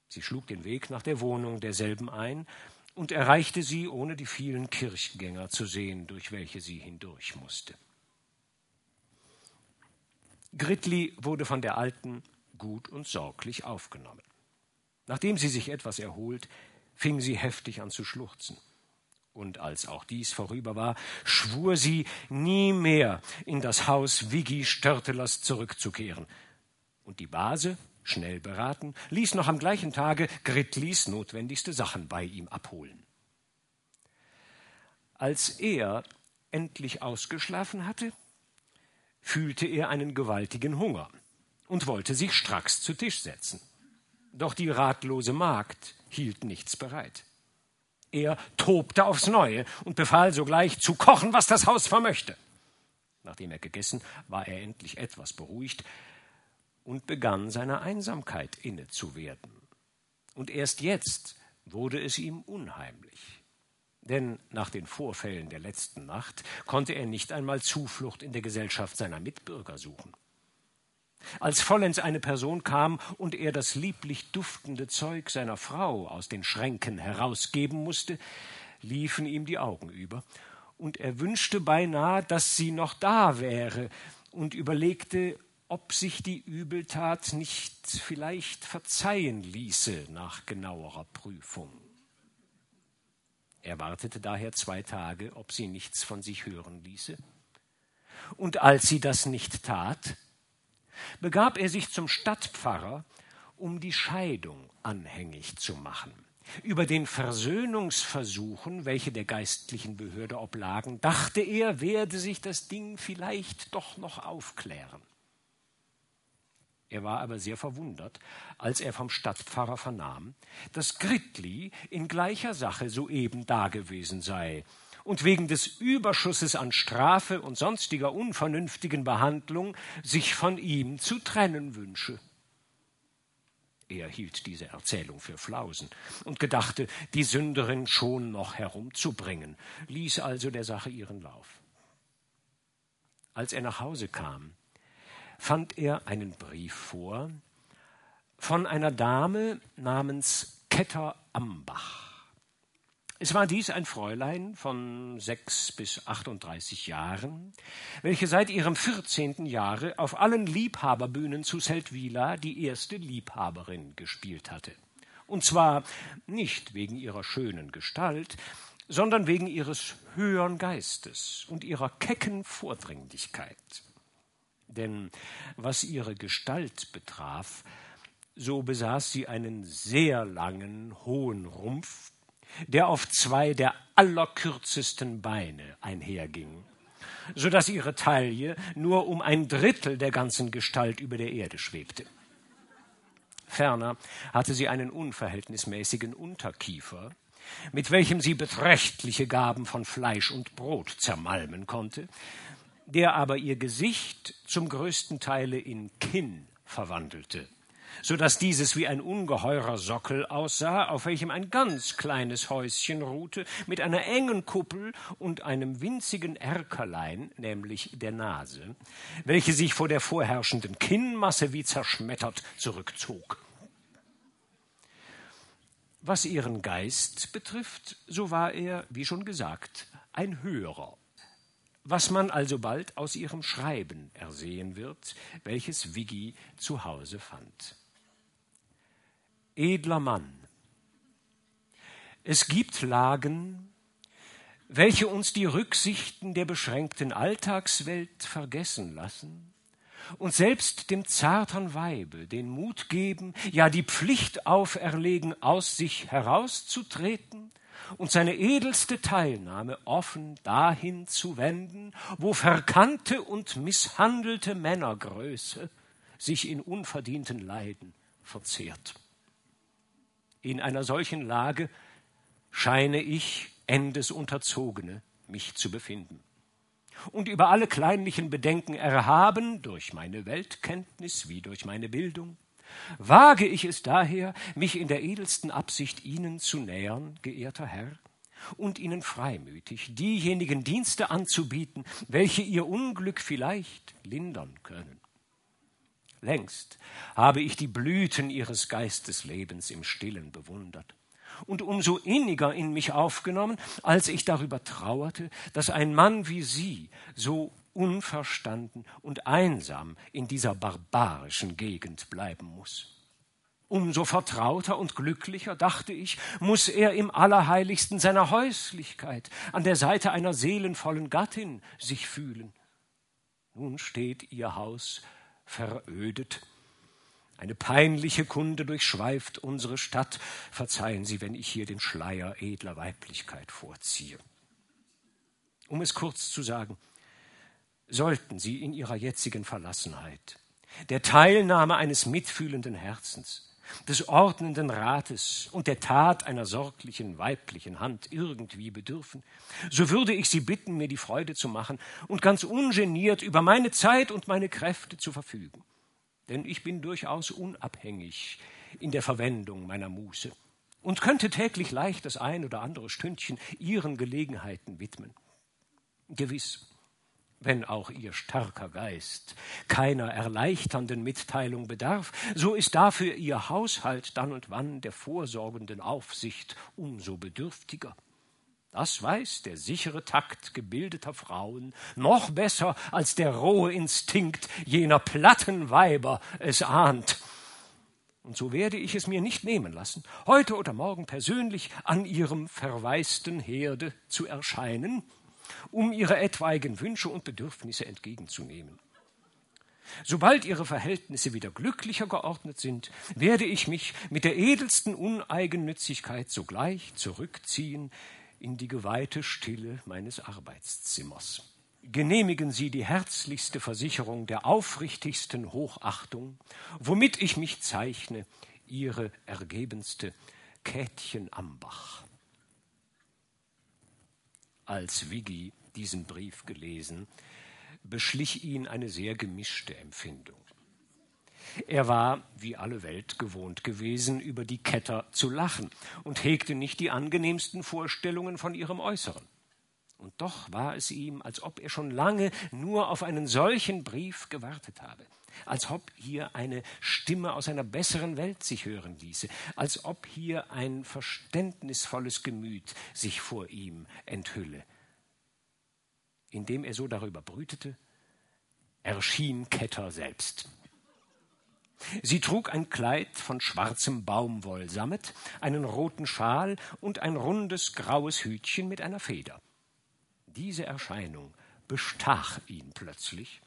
Sie schlug den Weg nach der Wohnung derselben ein und erreichte sie, ohne die vielen Kirchgänger zu sehen, durch welche sie hindurch musste. Gritli wurde von der Alten gut und sorglich aufgenommen. Nachdem sie sich etwas erholt, fing sie heftig an zu schluchzen. Und als auch dies vorüber war, schwur sie, nie mehr in das Haus Vigi Störtelers zurückzukehren. Und die Base, schnell beraten, ließ noch am gleichen Tage Gritlis notwendigste Sachen bei ihm abholen. Als er endlich ausgeschlafen hatte, fühlte er einen gewaltigen Hunger und wollte sich stracks zu Tisch setzen. Doch die ratlose Magd hielt nichts bereit. Er tobte aufs Neue und befahl sogleich zu kochen, was das Haus vermöchte. Nachdem er gegessen, war er endlich etwas beruhigt und begann seiner Einsamkeit inne zu werden. Und erst jetzt wurde es ihm unheimlich. Denn nach den Vorfällen der letzten Nacht konnte er nicht einmal Zuflucht in der Gesellschaft seiner Mitbürger suchen. Als vollends eine Person kam und er das lieblich duftende Zeug seiner Frau aus den Schränken herausgeben musste, liefen ihm die Augen über, und er wünschte beinahe, dass sie noch da wäre, und überlegte, ob sich die Übeltat nicht vielleicht verzeihen ließe nach genauerer Prüfung. Er wartete daher zwei Tage, ob sie nichts von sich hören ließe. Und als sie das nicht tat, begab er sich zum Stadtpfarrer, um die Scheidung anhängig zu machen. Über den Versöhnungsversuchen, welche der geistlichen Behörde oblagen, dachte er, werde sich das Ding vielleicht doch noch aufklären. Er war aber sehr verwundert, als er vom Stadtpfarrer vernahm, dass Gritli in gleicher Sache soeben dagewesen sei und wegen des Überschusses an Strafe und sonstiger unvernünftigen Behandlung sich von ihm zu trennen wünsche. Er hielt diese Erzählung für Flausen und gedachte, die Sünderin schon noch herumzubringen, ließ also der Sache ihren Lauf. Als er nach Hause kam, fand er einen Brief vor von einer Dame namens Ketter Ambach. Es war dies ein Fräulein von sechs bis achtunddreißig Jahren, welche seit ihrem vierzehnten Jahre auf allen Liebhaberbühnen zu Seldwyla die erste Liebhaberin gespielt hatte. Und zwar nicht wegen ihrer schönen Gestalt, sondern wegen ihres höheren Geistes und ihrer kecken Vordringlichkeit. Denn was ihre Gestalt betraf, so besaß sie einen sehr langen, hohen Rumpf, der auf zwei der allerkürzesten Beine einherging, so dass ihre Taille nur um ein Drittel der ganzen Gestalt über der Erde schwebte. Ferner hatte sie einen unverhältnismäßigen Unterkiefer, mit welchem sie beträchtliche Gaben von Fleisch und Brot zermalmen konnte, der aber ihr Gesicht zum größten Teile in Kinn verwandelte so dass dieses wie ein ungeheurer Sockel aussah, auf welchem ein ganz kleines Häuschen ruhte, mit einer engen Kuppel und einem winzigen Erkerlein, nämlich der Nase, welche sich vor der vorherrschenden Kinnmasse wie zerschmettert zurückzog. Was ihren Geist betrifft, so war er, wie schon gesagt, ein Hörer was man alsobald aus ihrem Schreiben ersehen wird, welches Viggi zu Hause fand edler Mann. Es gibt Lagen, welche uns die Rücksichten der beschränkten Alltagswelt vergessen lassen und selbst dem zartern Weibe den Mut geben, ja die Pflicht auferlegen, aus sich herauszutreten und seine edelste Teilnahme offen dahin zu wenden, wo verkannte und misshandelte Männergröße sich in unverdienten Leiden verzehrt. In einer solchen Lage scheine ich, Endes Unterzogene, mich zu befinden. Und über alle kleinlichen Bedenken erhaben, durch meine Weltkenntnis wie durch meine Bildung, wage ich es daher, mich in der edelsten Absicht Ihnen zu nähern, geehrter Herr, und Ihnen freimütig diejenigen Dienste anzubieten, welche Ihr Unglück vielleicht lindern können. Längst habe ich die Blüten ihres Geisteslebens im stillen bewundert und umso inniger in mich aufgenommen, als ich darüber trauerte, dass ein Mann wie Sie so unverstanden und einsam in dieser barbarischen Gegend bleiben muss. Umso vertrauter und glücklicher, dachte ich, muss er im Allerheiligsten seiner Häuslichkeit an der Seite einer seelenvollen Gattin sich fühlen. Nun steht ihr Haus verödet. Eine peinliche Kunde durchschweift unsere Stadt. Verzeihen Sie, wenn ich hier den Schleier edler Weiblichkeit vorziehe. Um es kurz zu sagen, sollten Sie in Ihrer jetzigen Verlassenheit der Teilnahme eines mitfühlenden Herzens des ordnenden Rates und der Tat einer sorglichen weiblichen Hand irgendwie bedürfen, so würde ich Sie bitten, mir die Freude zu machen und ganz ungeniert über meine Zeit und meine Kräfte zu verfügen. Denn ich bin durchaus unabhängig in der Verwendung meiner Muße und könnte täglich leicht das ein oder andere Stündchen ihren Gelegenheiten widmen. Gewiss, wenn auch ihr starker Geist keiner erleichternden Mitteilung bedarf, so ist dafür ihr Haushalt dann und wann der vorsorgenden Aufsicht umso bedürftiger. Das weiß der sichere Takt gebildeter Frauen noch besser als der rohe Instinkt jener platten Weiber es ahnt. Und so werde ich es mir nicht nehmen lassen, heute oder morgen persönlich an ihrem verwaisten Herde zu erscheinen um ihre etwaigen Wünsche und Bedürfnisse entgegenzunehmen. Sobald ihre Verhältnisse wieder glücklicher geordnet sind, werde ich mich mit der edelsten Uneigennützigkeit sogleich zurückziehen in die geweihte Stille meines Arbeitszimmers. Genehmigen Sie die herzlichste Versicherung der aufrichtigsten Hochachtung, womit ich mich zeichne, Ihre ergebenste Kätchen Ambach als Wiggy diesen Brief gelesen, beschlich ihn eine sehr gemischte Empfindung. Er war, wie alle Welt gewohnt gewesen, über die Ketter zu lachen und hegte nicht die angenehmsten Vorstellungen von ihrem Äußeren. Und doch war es ihm, als ob er schon lange nur auf einen solchen Brief gewartet habe, als ob hier eine Stimme aus einer besseren Welt sich hören ließe, als ob hier ein verständnisvolles Gemüt sich vor ihm enthülle. Indem er so darüber brütete, erschien Ketter selbst. Sie trug ein Kleid von schwarzem Baumwollsammet, einen roten Schal und ein rundes graues Hütchen mit einer Feder. Diese Erscheinung bestach ihn plötzlich,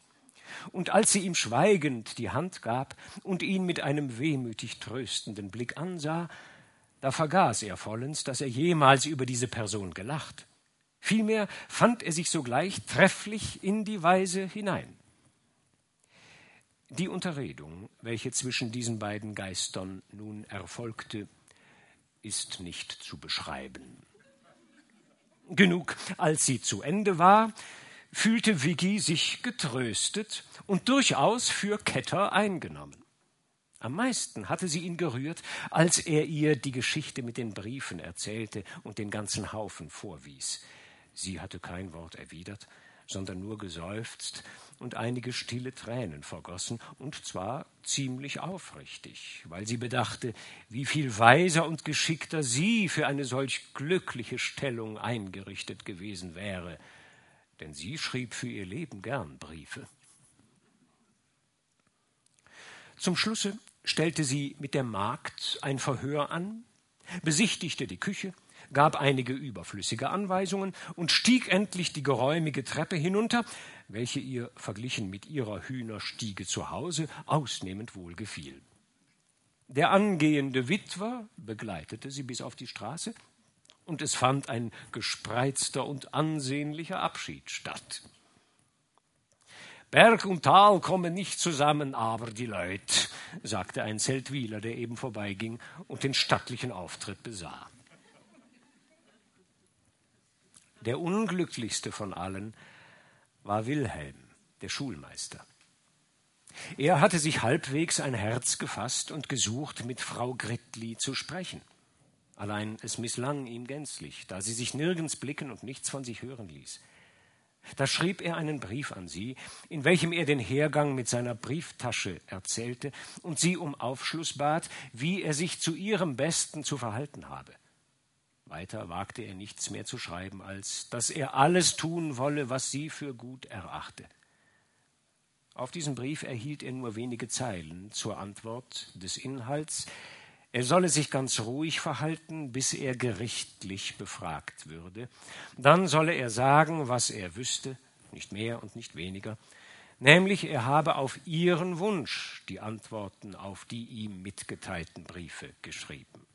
und als sie ihm schweigend die Hand gab und ihn mit einem wehmütig tröstenden Blick ansah, da vergaß er vollends, dass er jemals über diese Person gelacht. Vielmehr fand er sich sogleich trefflich in die Weise hinein. Die Unterredung, welche zwischen diesen beiden Geistern nun erfolgte, ist nicht zu beschreiben. Genug, als sie zu Ende war, fühlte Vicky sich getröstet und durchaus für Ketter eingenommen. Am meisten hatte sie ihn gerührt, als er ihr die Geschichte mit den Briefen erzählte und den ganzen Haufen vorwies. Sie hatte kein Wort erwidert, sondern nur geseufzt und einige stille Tränen vergossen, und zwar ziemlich aufrichtig, weil sie bedachte, wie viel weiser und geschickter sie für eine solch glückliche Stellung eingerichtet gewesen wäre, denn sie schrieb für ihr Leben gern Briefe. Zum Schlusse stellte sie mit der Magd ein Verhör an, besichtigte die Küche, gab einige überflüssige Anweisungen und stieg endlich die geräumige Treppe hinunter, welche ihr verglichen mit ihrer Hühnerstiege zu Hause ausnehmend wohl gefiel. Der angehende Witwer begleitete sie bis auf die Straße, und es fand ein gespreizter und ansehnlicher Abschied statt. Berg und Tal kommen nicht zusammen, aber die Leut, sagte ein Zeltwiler, der eben vorbeiging und den stattlichen Auftritt besah. Der unglücklichste von allen war Wilhelm, der Schulmeister. Er hatte sich halbwegs ein Herz gefasst und gesucht, mit Frau Gritli zu sprechen. Allein es misslang ihm gänzlich, da sie sich nirgends blicken und nichts von sich hören ließ. Da schrieb er einen Brief an sie, in welchem er den Hergang mit seiner Brieftasche erzählte und sie um Aufschluss bat, wie er sich zu ihrem Besten zu verhalten habe. Weiter wagte er nichts mehr zu schreiben, als dass er alles tun wolle, was sie für gut erachte. Auf diesen Brief erhielt er nur wenige Zeilen zur Antwort des Inhalts. Er solle sich ganz ruhig verhalten, bis er gerichtlich befragt würde. Dann solle er sagen, was er wüsste, nicht mehr und nicht weniger, nämlich er habe auf ihren Wunsch die Antworten auf die ihm mitgeteilten Briefe geschrieben.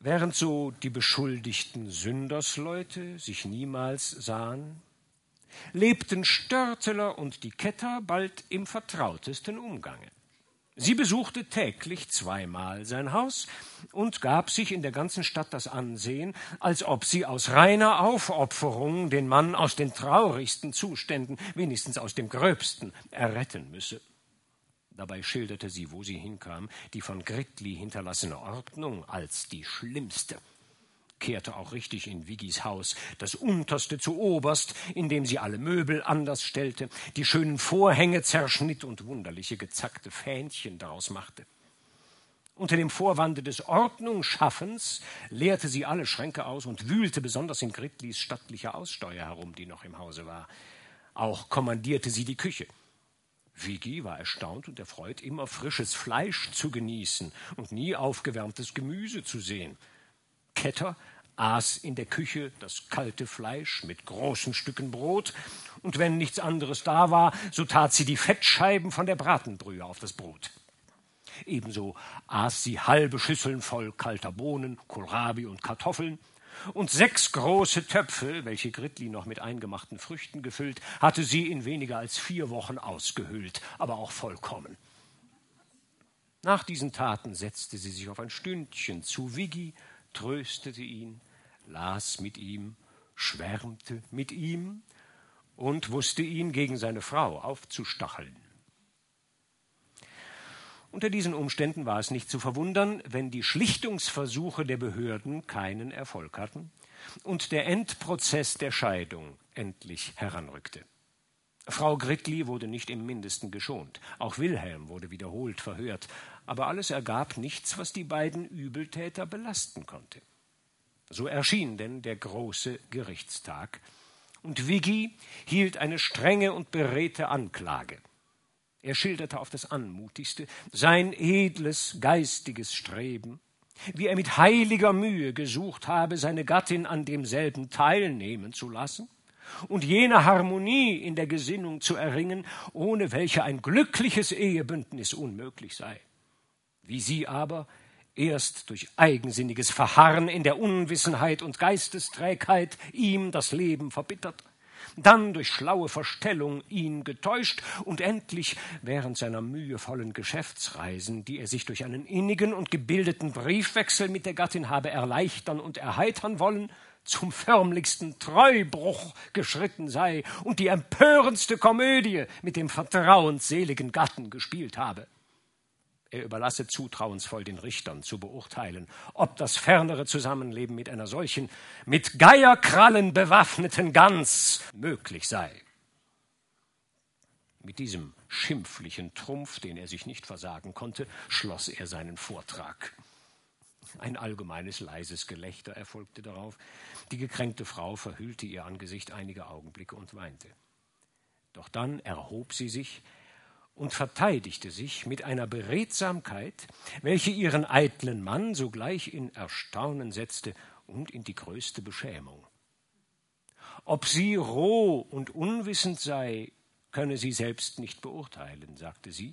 Während so die beschuldigten Sündersleute sich niemals sahen, lebten Störteler und die Ketter bald im vertrautesten Umgange. Sie besuchte täglich zweimal sein Haus und gab sich in der ganzen Stadt das Ansehen, als ob sie aus reiner Aufopferung den Mann aus den traurigsten Zuständen, wenigstens aus dem gröbsten, erretten müsse. Dabei schilderte sie, wo sie hinkam, die von Gritli hinterlassene Ordnung als die schlimmste kehrte auch richtig in Viggis Haus, das unterste zu oberst, indem sie alle Möbel anders stellte, die schönen Vorhänge zerschnitt und wunderliche gezackte Fähnchen daraus machte. Unter dem Vorwande des Ordnungsschaffens leerte sie alle Schränke aus und wühlte besonders in Gritlis stattlicher Aussteuer herum, die noch im Hause war. Auch kommandierte sie die Küche. Vigi war erstaunt und erfreut, immer frisches Fleisch zu genießen und nie aufgewärmtes Gemüse zu sehen. Ketter aß in der Küche das kalte Fleisch mit großen Stücken Brot, und wenn nichts anderes da war, so tat sie die Fettscheiben von der Bratenbrühe auf das Brot. Ebenso aß sie halbe Schüsseln voll kalter Bohnen, Kohlrabi und Kartoffeln, und sechs große Töpfe, welche Gritli noch mit eingemachten Früchten gefüllt, hatte sie in weniger als vier Wochen ausgehöhlt, aber auch vollkommen. Nach diesen Taten setzte sie sich auf ein Stündchen zu Wiggi, tröstete ihn, las mit ihm, schwärmte mit ihm und wusste ihn gegen seine Frau aufzustacheln. Unter diesen Umständen war es nicht zu verwundern, wenn die Schlichtungsversuche der Behörden keinen Erfolg hatten und der Endprozess der Scheidung endlich heranrückte. Frau Gritli wurde nicht im mindesten geschont, auch Wilhelm wurde wiederholt verhört, aber alles ergab nichts, was die beiden Übeltäter belasten konnte. So erschien denn der große Gerichtstag, und Wiggi hielt eine strenge und beredte Anklage. Er schilderte auf das Anmutigste sein edles geistiges Streben, wie er mit heiliger Mühe gesucht habe, seine Gattin an demselben teilnehmen zu lassen und jene Harmonie in der Gesinnung zu erringen, ohne welche ein glückliches Ehebündnis unmöglich sei. Wie sie aber erst durch eigensinniges Verharren in der Unwissenheit und Geistesträgheit ihm das Leben verbittert, dann durch schlaue Verstellung ihn getäuscht und endlich während seiner mühevollen Geschäftsreisen, die er sich durch einen innigen und gebildeten Briefwechsel mit der Gattin habe erleichtern und erheitern wollen, zum förmlichsten Treubruch geschritten sei und die empörendste Komödie mit dem vertrauensseligen Gatten gespielt habe. Er überlasse zutrauensvoll den Richtern zu beurteilen, ob das fernere Zusammenleben mit einer solchen, mit Geierkrallen bewaffneten Gans möglich sei. Mit diesem schimpflichen Trumpf, den er sich nicht versagen konnte, schloss er seinen Vortrag. Ein allgemeines leises Gelächter erfolgte darauf. Die gekränkte Frau verhüllte ihr Angesicht einige Augenblicke und weinte. Doch dann erhob sie sich, und verteidigte sich mit einer Beredsamkeit, welche ihren eitlen Mann sogleich in Erstaunen setzte und in die größte Beschämung. Ob sie roh und unwissend sei, könne sie selbst nicht beurteilen, sagte sie,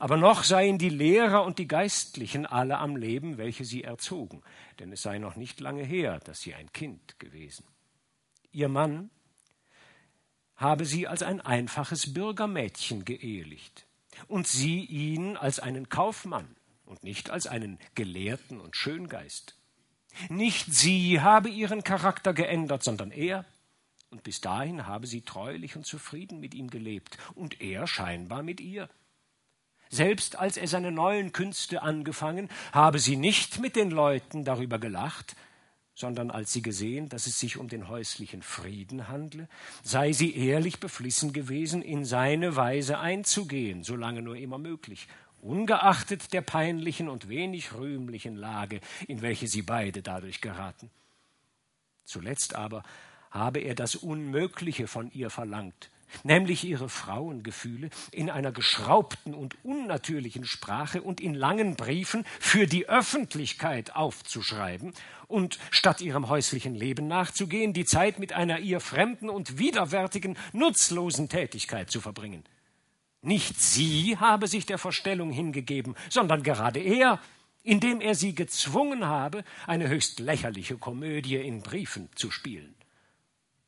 aber noch seien die Lehrer und die Geistlichen alle am Leben, welche sie erzogen, denn es sei noch nicht lange her, dass sie ein Kind gewesen. Ihr Mann habe sie als ein einfaches Bürgermädchen geehelicht und sie ihn als einen Kaufmann und nicht als einen Gelehrten und Schöngeist. Nicht sie habe ihren Charakter geändert, sondern er, und bis dahin habe sie treulich und zufrieden mit ihm gelebt, und er scheinbar mit ihr. Selbst als er seine neuen Künste angefangen, habe sie nicht mit den Leuten darüber gelacht, sondern als sie gesehen, dass es sich um den häuslichen Frieden handle, sei sie ehrlich beflissen gewesen, in seine Weise einzugehen, solange nur immer möglich, ungeachtet der peinlichen und wenig rühmlichen Lage, in welche sie beide dadurch geraten. Zuletzt aber habe er das Unmögliche von ihr verlangt, nämlich ihre Frauengefühle in einer geschraubten und unnatürlichen Sprache und in langen Briefen für die Öffentlichkeit aufzuschreiben und statt ihrem häuslichen Leben nachzugehen, die Zeit mit einer ihr fremden und widerwärtigen, nutzlosen Tätigkeit zu verbringen. Nicht sie habe sich der Verstellung hingegeben, sondern gerade er, indem er sie gezwungen habe, eine höchst lächerliche Komödie in Briefen zu spielen.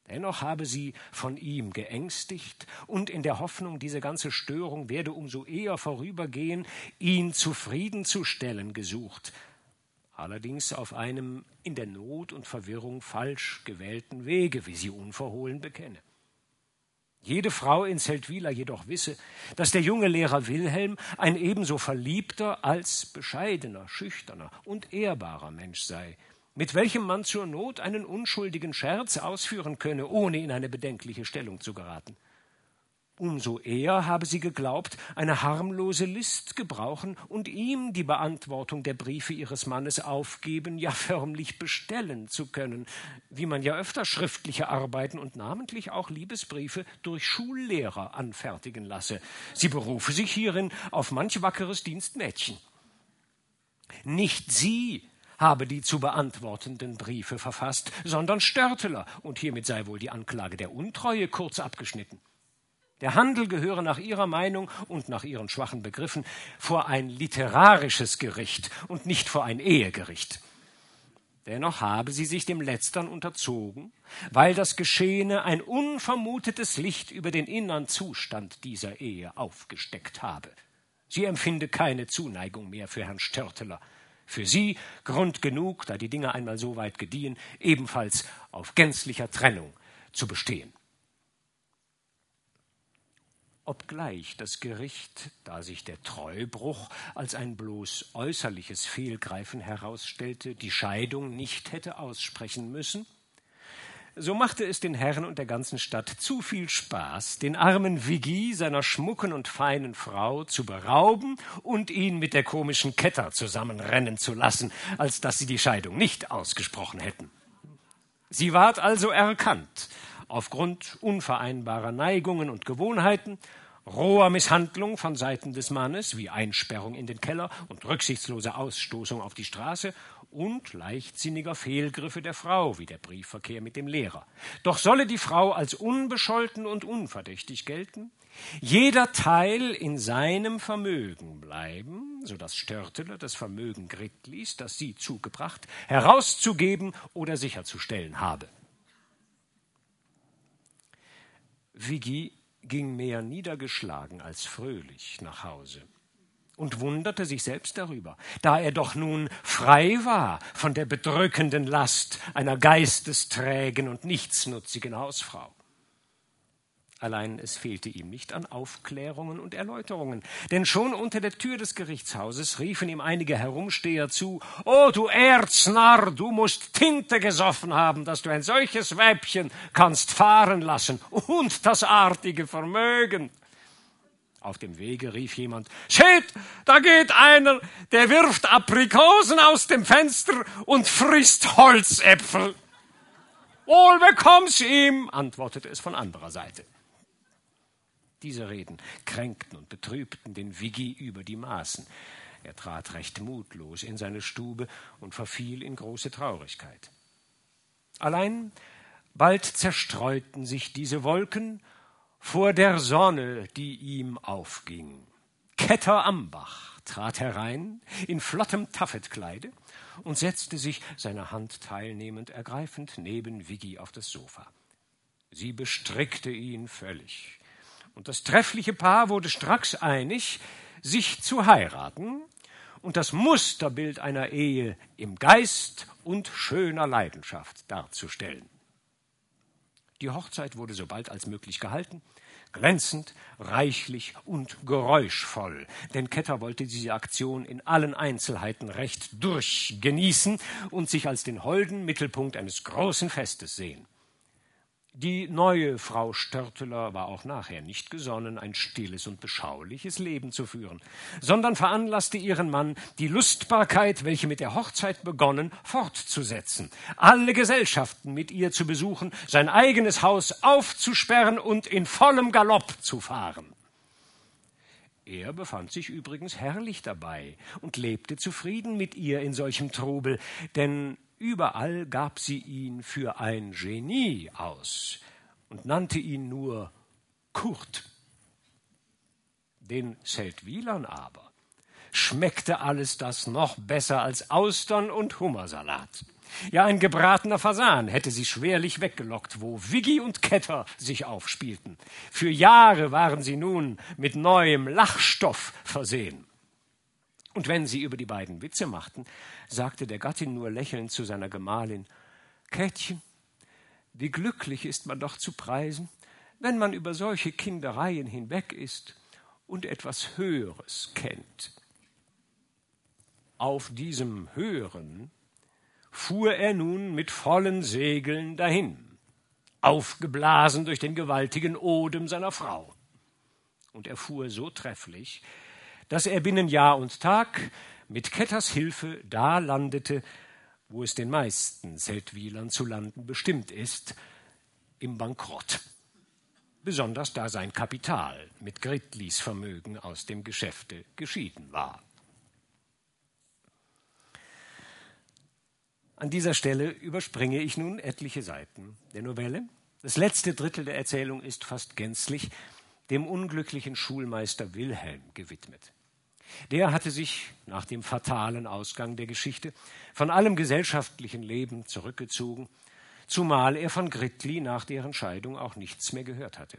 Dennoch habe sie von ihm geängstigt und in der Hoffnung, diese ganze Störung werde umso eher vorübergehen, ihn zufriedenzustellen gesucht, allerdings auf einem in der Not und Verwirrung falsch gewählten Wege, wie sie unverhohlen bekenne. Jede Frau in Zeltwila jedoch wisse, dass der junge Lehrer Wilhelm ein ebenso verliebter als bescheidener, schüchterner und ehrbarer Mensch sei, mit welchem man zur Not einen unschuldigen Scherz ausführen könne, ohne in eine bedenkliche Stellung zu geraten. Umso eher habe sie geglaubt, eine harmlose List gebrauchen und ihm die Beantwortung der Briefe ihres Mannes aufgeben, ja förmlich bestellen zu können, wie man ja öfter schriftliche Arbeiten und namentlich auch Liebesbriefe durch Schullehrer anfertigen lasse. Sie berufe sich hierin auf manch wackeres Dienstmädchen. Nicht sie habe die zu beantwortenden Briefe verfasst, sondern Störteler, und hiermit sei wohl die Anklage der Untreue kurz abgeschnitten. Der Handel gehöre nach ihrer Meinung und nach ihren schwachen Begriffen vor ein literarisches Gericht und nicht vor ein Ehegericht. Dennoch habe sie sich dem Letztern unterzogen, weil das Geschehene ein unvermutetes Licht über den innern Zustand dieser Ehe aufgesteckt habe. Sie empfinde keine Zuneigung mehr für Herrn Störteler. Für sie Grund genug, da die Dinge einmal so weit gediehen, ebenfalls auf gänzlicher Trennung zu bestehen. Obgleich das Gericht, da sich der Treubruch als ein bloß äußerliches Fehlgreifen herausstellte, die Scheidung nicht hätte aussprechen müssen, so machte es den Herren und der ganzen Stadt zu viel Spaß, den armen Vigi seiner schmucken und feinen Frau zu berauben und ihn mit der komischen Ketter zusammenrennen zu lassen, als dass sie die Scheidung nicht ausgesprochen hätten. Sie ward also erkannt, aufgrund unvereinbarer Neigungen und Gewohnheiten, roher Misshandlung von Seiten des Mannes, wie Einsperrung in den Keller und rücksichtslose Ausstoßung auf die Straße und leichtsinniger Fehlgriffe der Frau, wie der Briefverkehr mit dem Lehrer. Doch solle die Frau als unbescholten und unverdächtig gelten, jeder Teil in seinem Vermögen bleiben, so dass Störteler das Vermögen Gritlis, das sie zugebracht, herauszugeben oder sicherzustellen habe. Vigi ging mehr niedergeschlagen als fröhlich nach Hause und wunderte sich selbst darüber, da er doch nun frei war von der bedrückenden Last einer geistesträgen und nichtsnutzigen Hausfrau. Allein es fehlte ihm nicht an Aufklärungen und Erläuterungen, denn schon unter der Tür des Gerichtshauses riefen ihm einige Herumsteher zu Oh, du Erznarr, du musst Tinte gesoffen haben, dass du ein solches Weibchen kannst fahren lassen und das artige Vermögen. Auf dem Wege rief jemand Shit, da geht einer, der wirft Aprikosen aus dem Fenster und frisst Holzäpfel. Wohl bekomm's ihm, antwortete es von anderer Seite. Diese Reden kränkten und betrübten den Vigi über die Maßen. Er trat recht mutlos in seine Stube und verfiel in große Traurigkeit. Allein bald zerstreuten sich diese Wolken vor der Sonne, die ihm aufging. Ketter Ambach trat herein in flottem Taffetkleide und setzte sich, seine Hand teilnehmend ergreifend, neben Vigi auf das Sofa. Sie bestrickte ihn völlig und das treffliche Paar wurde stracks einig, sich zu heiraten und das Musterbild einer Ehe im Geist und schöner Leidenschaft darzustellen. Die Hochzeit wurde so bald als möglich gehalten, glänzend, reichlich und geräuschvoll, denn Ketter wollte diese Aktion in allen Einzelheiten recht durchgenießen und sich als den holden Mittelpunkt eines großen Festes sehen. Die neue Frau Störteler war auch nachher nicht gesonnen, ein stilles und beschauliches Leben zu führen, sondern veranlasste ihren Mann, die Lustbarkeit, welche mit der Hochzeit begonnen, fortzusetzen, alle Gesellschaften mit ihr zu besuchen, sein eigenes Haus aufzusperren und in vollem Galopp zu fahren. Er befand sich übrigens herrlich dabei und lebte zufrieden mit ihr in solchem Trubel, denn Überall gab sie ihn für ein Genie aus und nannte ihn nur Kurt. Den Seldwylern aber schmeckte alles das noch besser als Austern und Hummersalat. Ja, ein gebratener Fasan hätte sie schwerlich weggelockt, wo Wiggi und Ketter sich aufspielten. Für Jahre waren sie nun mit neuem Lachstoff versehen. Und wenn sie über die beiden Witze machten, sagte der Gattin nur lächelnd zu seiner Gemahlin Kätchen, wie glücklich ist man doch zu preisen, wenn man über solche Kindereien hinweg ist und etwas Höheres kennt. Auf diesem Höheren fuhr er nun mit vollen Segeln dahin, aufgeblasen durch den gewaltigen Odem seiner Frau. Und er fuhr so trefflich, dass er binnen Jahr und Tag mit Ketters Hilfe da landete, wo es den meisten Zeltwielern zu landen bestimmt ist, im Bankrott. Besonders da sein Kapital mit Gritlis Vermögen aus dem Geschäfte geschieden war. An dieser Stelle überspringe ich nun etliche Seiten der Novelle. Das letzte Drittel der Erzählung ist fast gänzlich dem unglücklichen Schulmeister Wilhelm gewidmet. Der hatte sich nach dem fatalen Ausgang der Geschichte von allem gesellschaftlichen Leben zurückgezogen, zumal er von Gritli nach deren Scheidung auch nichts mehr gehört hatte.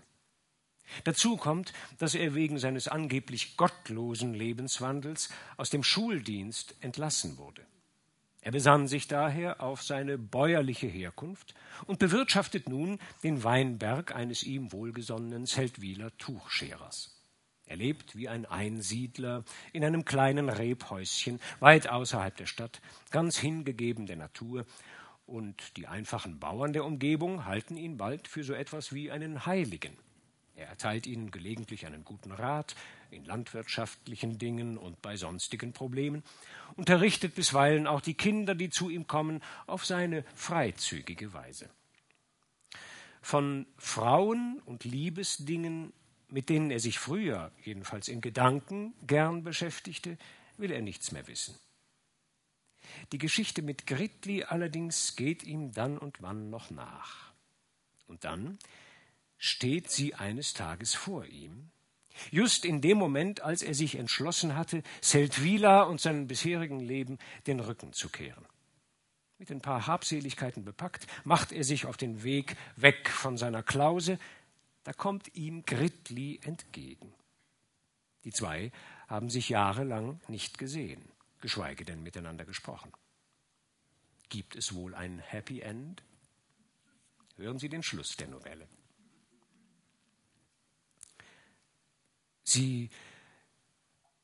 Dazu kommt, dass er wegen seines angeblich gottlosen Lebenswandels aus dem Schuldienst entlassen wurde. Er besann sich daher auf seine bäuerliche Herkunft und bewirtschaftet nun den Weinberg eines ihm wohlgesonnenen Zeltwiler Tuchscherers. Er lebt wie ein Einsiedler in einem kleinen Rebhäuschen weit außerhalb der Stadt, ganz hingegeben der Natur, und die einfachen Bauern der Umgebung halten ihn bald für so etwas wie einen Heiligen. Er erteilt ihnen gelegentlich einen guten Rat in landwirtschaftlichen Dingen und bei sonstigen Problemen, unterrichtet bisweilen auch die Kinder, die zu ihm kommen, auf seine freizügige Weise. Von Frauen und Liebesdingen mit denen er sich früher, jedenfalls in Gedanken, gern beschäftigte, will er nichts mehr wissen. Die Geschichte mit Gritli allerdings geht ihm dann und wann noch nach. Und dann steht sie eines Tages vor ihm, just in dem Moment, als er sich entschlossen hatte, Seldwyla und seinem bisherigen Leben den Rücken zu kehren. Mit ein paar Habseligkeiten bepackt, macht er sich auf den Weg weg von seiner Klause, da kommt ihm Gritli entgegen. Die zwei haben sich jahrelang nicht gesehen, geschweige denn miteinander gesprochen. Gibt es wohl ein Happy End? Hören Sie den Schluss der Novelle. Sie,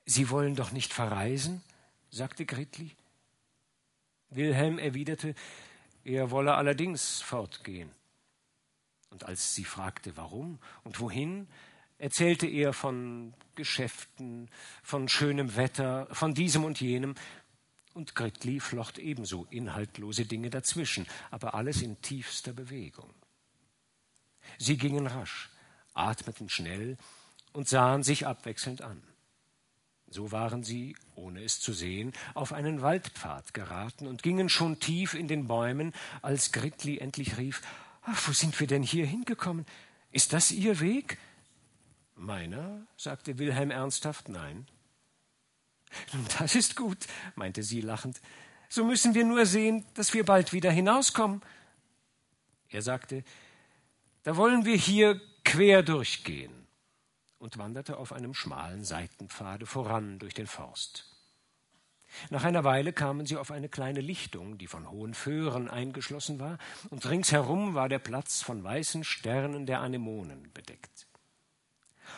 Sie wollen doch nicht verreisen? sagte Gritli. Wilhelm erwiderte, er wolle allerdings fortgehen. Und als sie fragte, warum und wohin, erzählte er von Geschäften, von schönem Wetter, von diesem und jenem, und Gritli flocht ebenso inhaltlose Dinge dazwischen, aber alles in tiefster Bewegung. Sie gingen rasch, atmeten schnell und sahen sich abwechselnd an. So waren sie, ohne es zu sehen, auf einen Waldpfad geraten und gingen schon tief in den Bäumen, als Gritli endlich rief Ach, wo sind wir denn hier hingekommen? Ist das Ihr Weg? Meiner, sagte Wilhelm ernsthaft, nein. Das ist gut, meinte sie lachend. So müssen wir nur sehen, dass wir bald wieder hinauskommen. Er sagte, da wollen wir hier quer durchgehen und wanderte auf einem schmalen Seitenpfade voran durch den Forst. Nach einer Weile kamen sie auf eine kleine Lichtung, die von hohen Föhren eingeschlossen war, und ringsherum war der Platz von weißen Sternen der Anemonen bedeckt.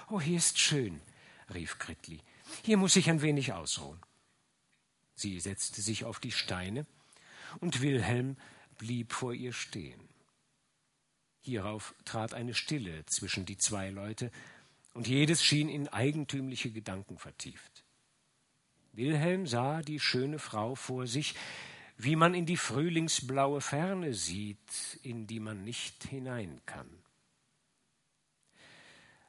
Oh, hier ist schön, rief Gritli. Hier muss ich ein wenig ausruhen. Sie setzte sich auf die Steine, und Wilhelm blieb vor ihr stehen. Hierauf trat eine Stille zwischen die zwei Leute, und jedes schien in eigentümliche Gedanken vertieft. Wilhelm sah die schöne Frau vor sich, wie man in die frühlingsblaue Ferne sieht, in die man nicht hinein kann.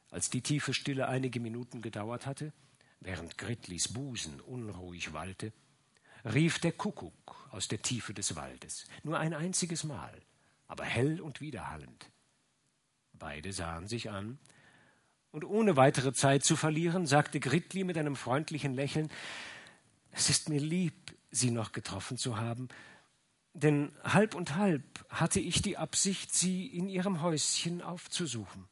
Als die tiefe Stille einige Minuten gedauert hatte, während Gritlis Busen unruhig wallte, rief der Kuckuck aus der Tiefe des Waldes, nur ein einziges Mal, aber hell und widerhallend. Beide sahen sich an, und ohne weitere Zeit zu verlieren, sagte Gritli mit einem freundlichen Lächeln es ist mir lieb, Sie noch getroffen zu haben, denn halb und halb hatte ich die Absicht, Sie in Ihrem Häuschen aufzusuchen.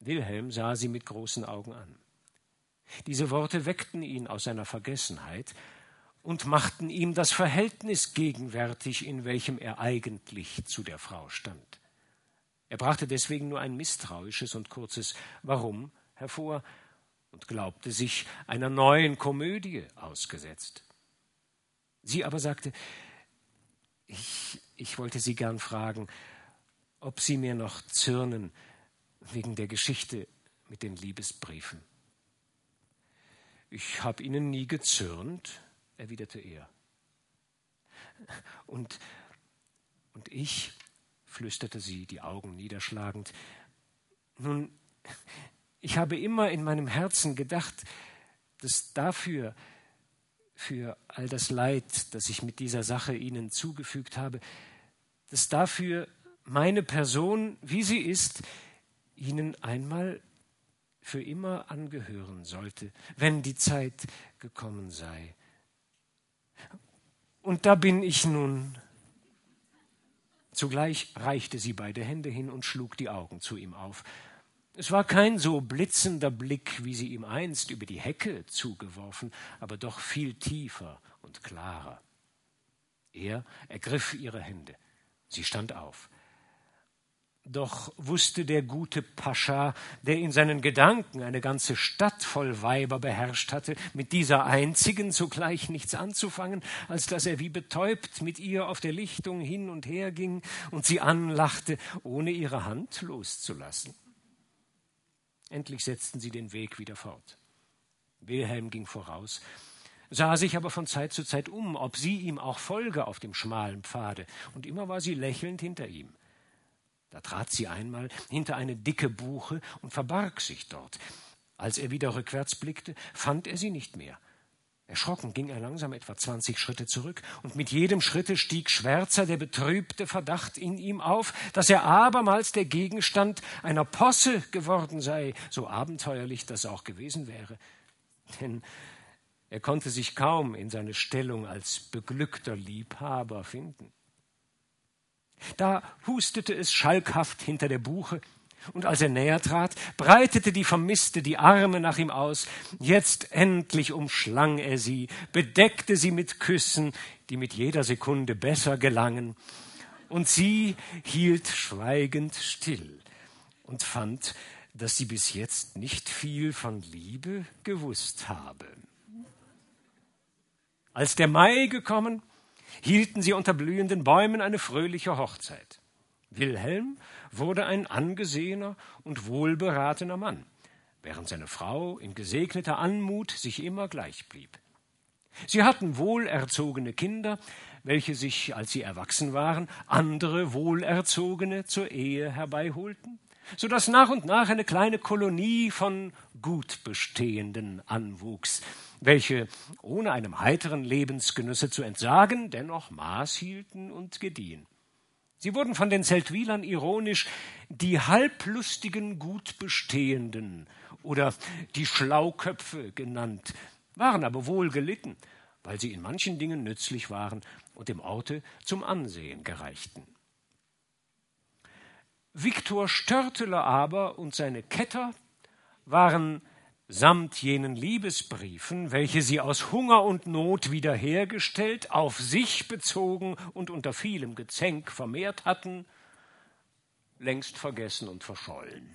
Wilhelm sah sie mit großen Augen an. Diese Worte weckten ihn aus seiner Vergessenheit und machten ihm das Verhältnis gegenwärtig, in welchem er eigentlich zu der Frau stand. Er brachte deswegen nur ein misstrauisches und kurzes Warum hervor und glaubte sich einer neuen Komödie ausgesetzt. Sie aber sagte, ich, ich wollte Sie gern fragen, ob Sie mir noch zürnen wegen der Geschichte mit den Liebesbriefen. Ich habe Ihnen nie gezürnt, erwiderte er. Und, und ich, flüsterte sie, die Augen niederschlagend, nun, ich habe immer in meinem Herzen gedacht, dass dafür, für all das Leid, das ich mit dieser Sache Ihnen zugefügt habe, dass dafür meine Person, wie sie ist, Ihnen einmal für immer angehören sollte, wenn die Zeit gekommen sei. Und da bin ich nun. Zugleich reichte sie beide Hände hin und schlug die Augen zu ihm auf. Es war kein so blitzender Blick, wie sie ihm einst über die Hecke zugeworfen, aber doch viel tiefer und klarer. Er ergriff ihre Hände. Sie stand auf. Doch wusste der gute Pascha, der in seinen Gedanken eine ganze Stadt voll Weiber beherrscht hatte, mit dieser einzigen zugleich nichts anzufangen, als dass er wie betäubt mit ihr auf der Lichtung hin und her ging und sie anlachte, ohne ihre Hand loszulassen. Endlich setzten sie den Weg wieder fort. Wilhelm ging voraus, sah sich aber von Zeit zu Zeit um, ob sie ihm auch folge auf dem schmalen Pfade, und immer war sie lächelnd hinter ihm. Da trat sie einmal hinter eine dicke Buche und verbarg sich dort. Als er wieder rückwärts blickte, fand er sie nicht mehr. Erschrocken ging er langsam etwa zwanzig Schritte zurück, und mit jedem Schritte stieg schwärzer der betrübte Verdacht in ihm auf, dass er abermals der Gegenstand einer Posse geworden sei, so abenteuerlich das auch gewesen wäre. Denn er konnte sich kaum in seine Stellung als beglückter Liebhaber finden. Da hustete es schalkhaft hinter der Buche, und als er näher trat, breitete die Vermisste die Arme nach ihm aus. Jetzt endlich umschlang er sie, bedeckte sie mit Küssen, die mit jeder Sekunde besser gelangen. Und sie hielt schweigend still und fand, dass sie bis jetzt nicht viel von Liebe gewusst habe. Als der Mai gekommen, hielten sie unter blühenden Bäumen eine fröhliche Hochzeit. Wilhelm wurde ein angesehener und wohlberatener Mann, während seine Frau in gesegneter Anmut sich immer gleich blieb. Sie hatten wohlerzogene Kinder, welche sich, als sie erwachsen waren, andere wohlerzogene zur Ehe herbeiholten, so dass nach und nach eine kleine Kolonie von Gutbestehenden anwuchs, welche, ohne einem heiteren Lebensgenüsse zu entsagen, dennoch Maß hielten und gediehen. Sie wurden von den Zeltwilern ironisch die halblustigen Gutbestehenden oder die Schlauköpfe genannt, waren aber wohl gelitten, weil sie in manchen Dingen nützlich waren und dem Orte zum Ansehen gereichten. Viktor Störteler aber und seine Ketter waren samt jenen Liebesbriefen, welche sie aus Hunger und Not wiederhergestellt, auf sich bezogen und unter vielem Gezänk vermehrt hatten, längst vergessen und verschollen.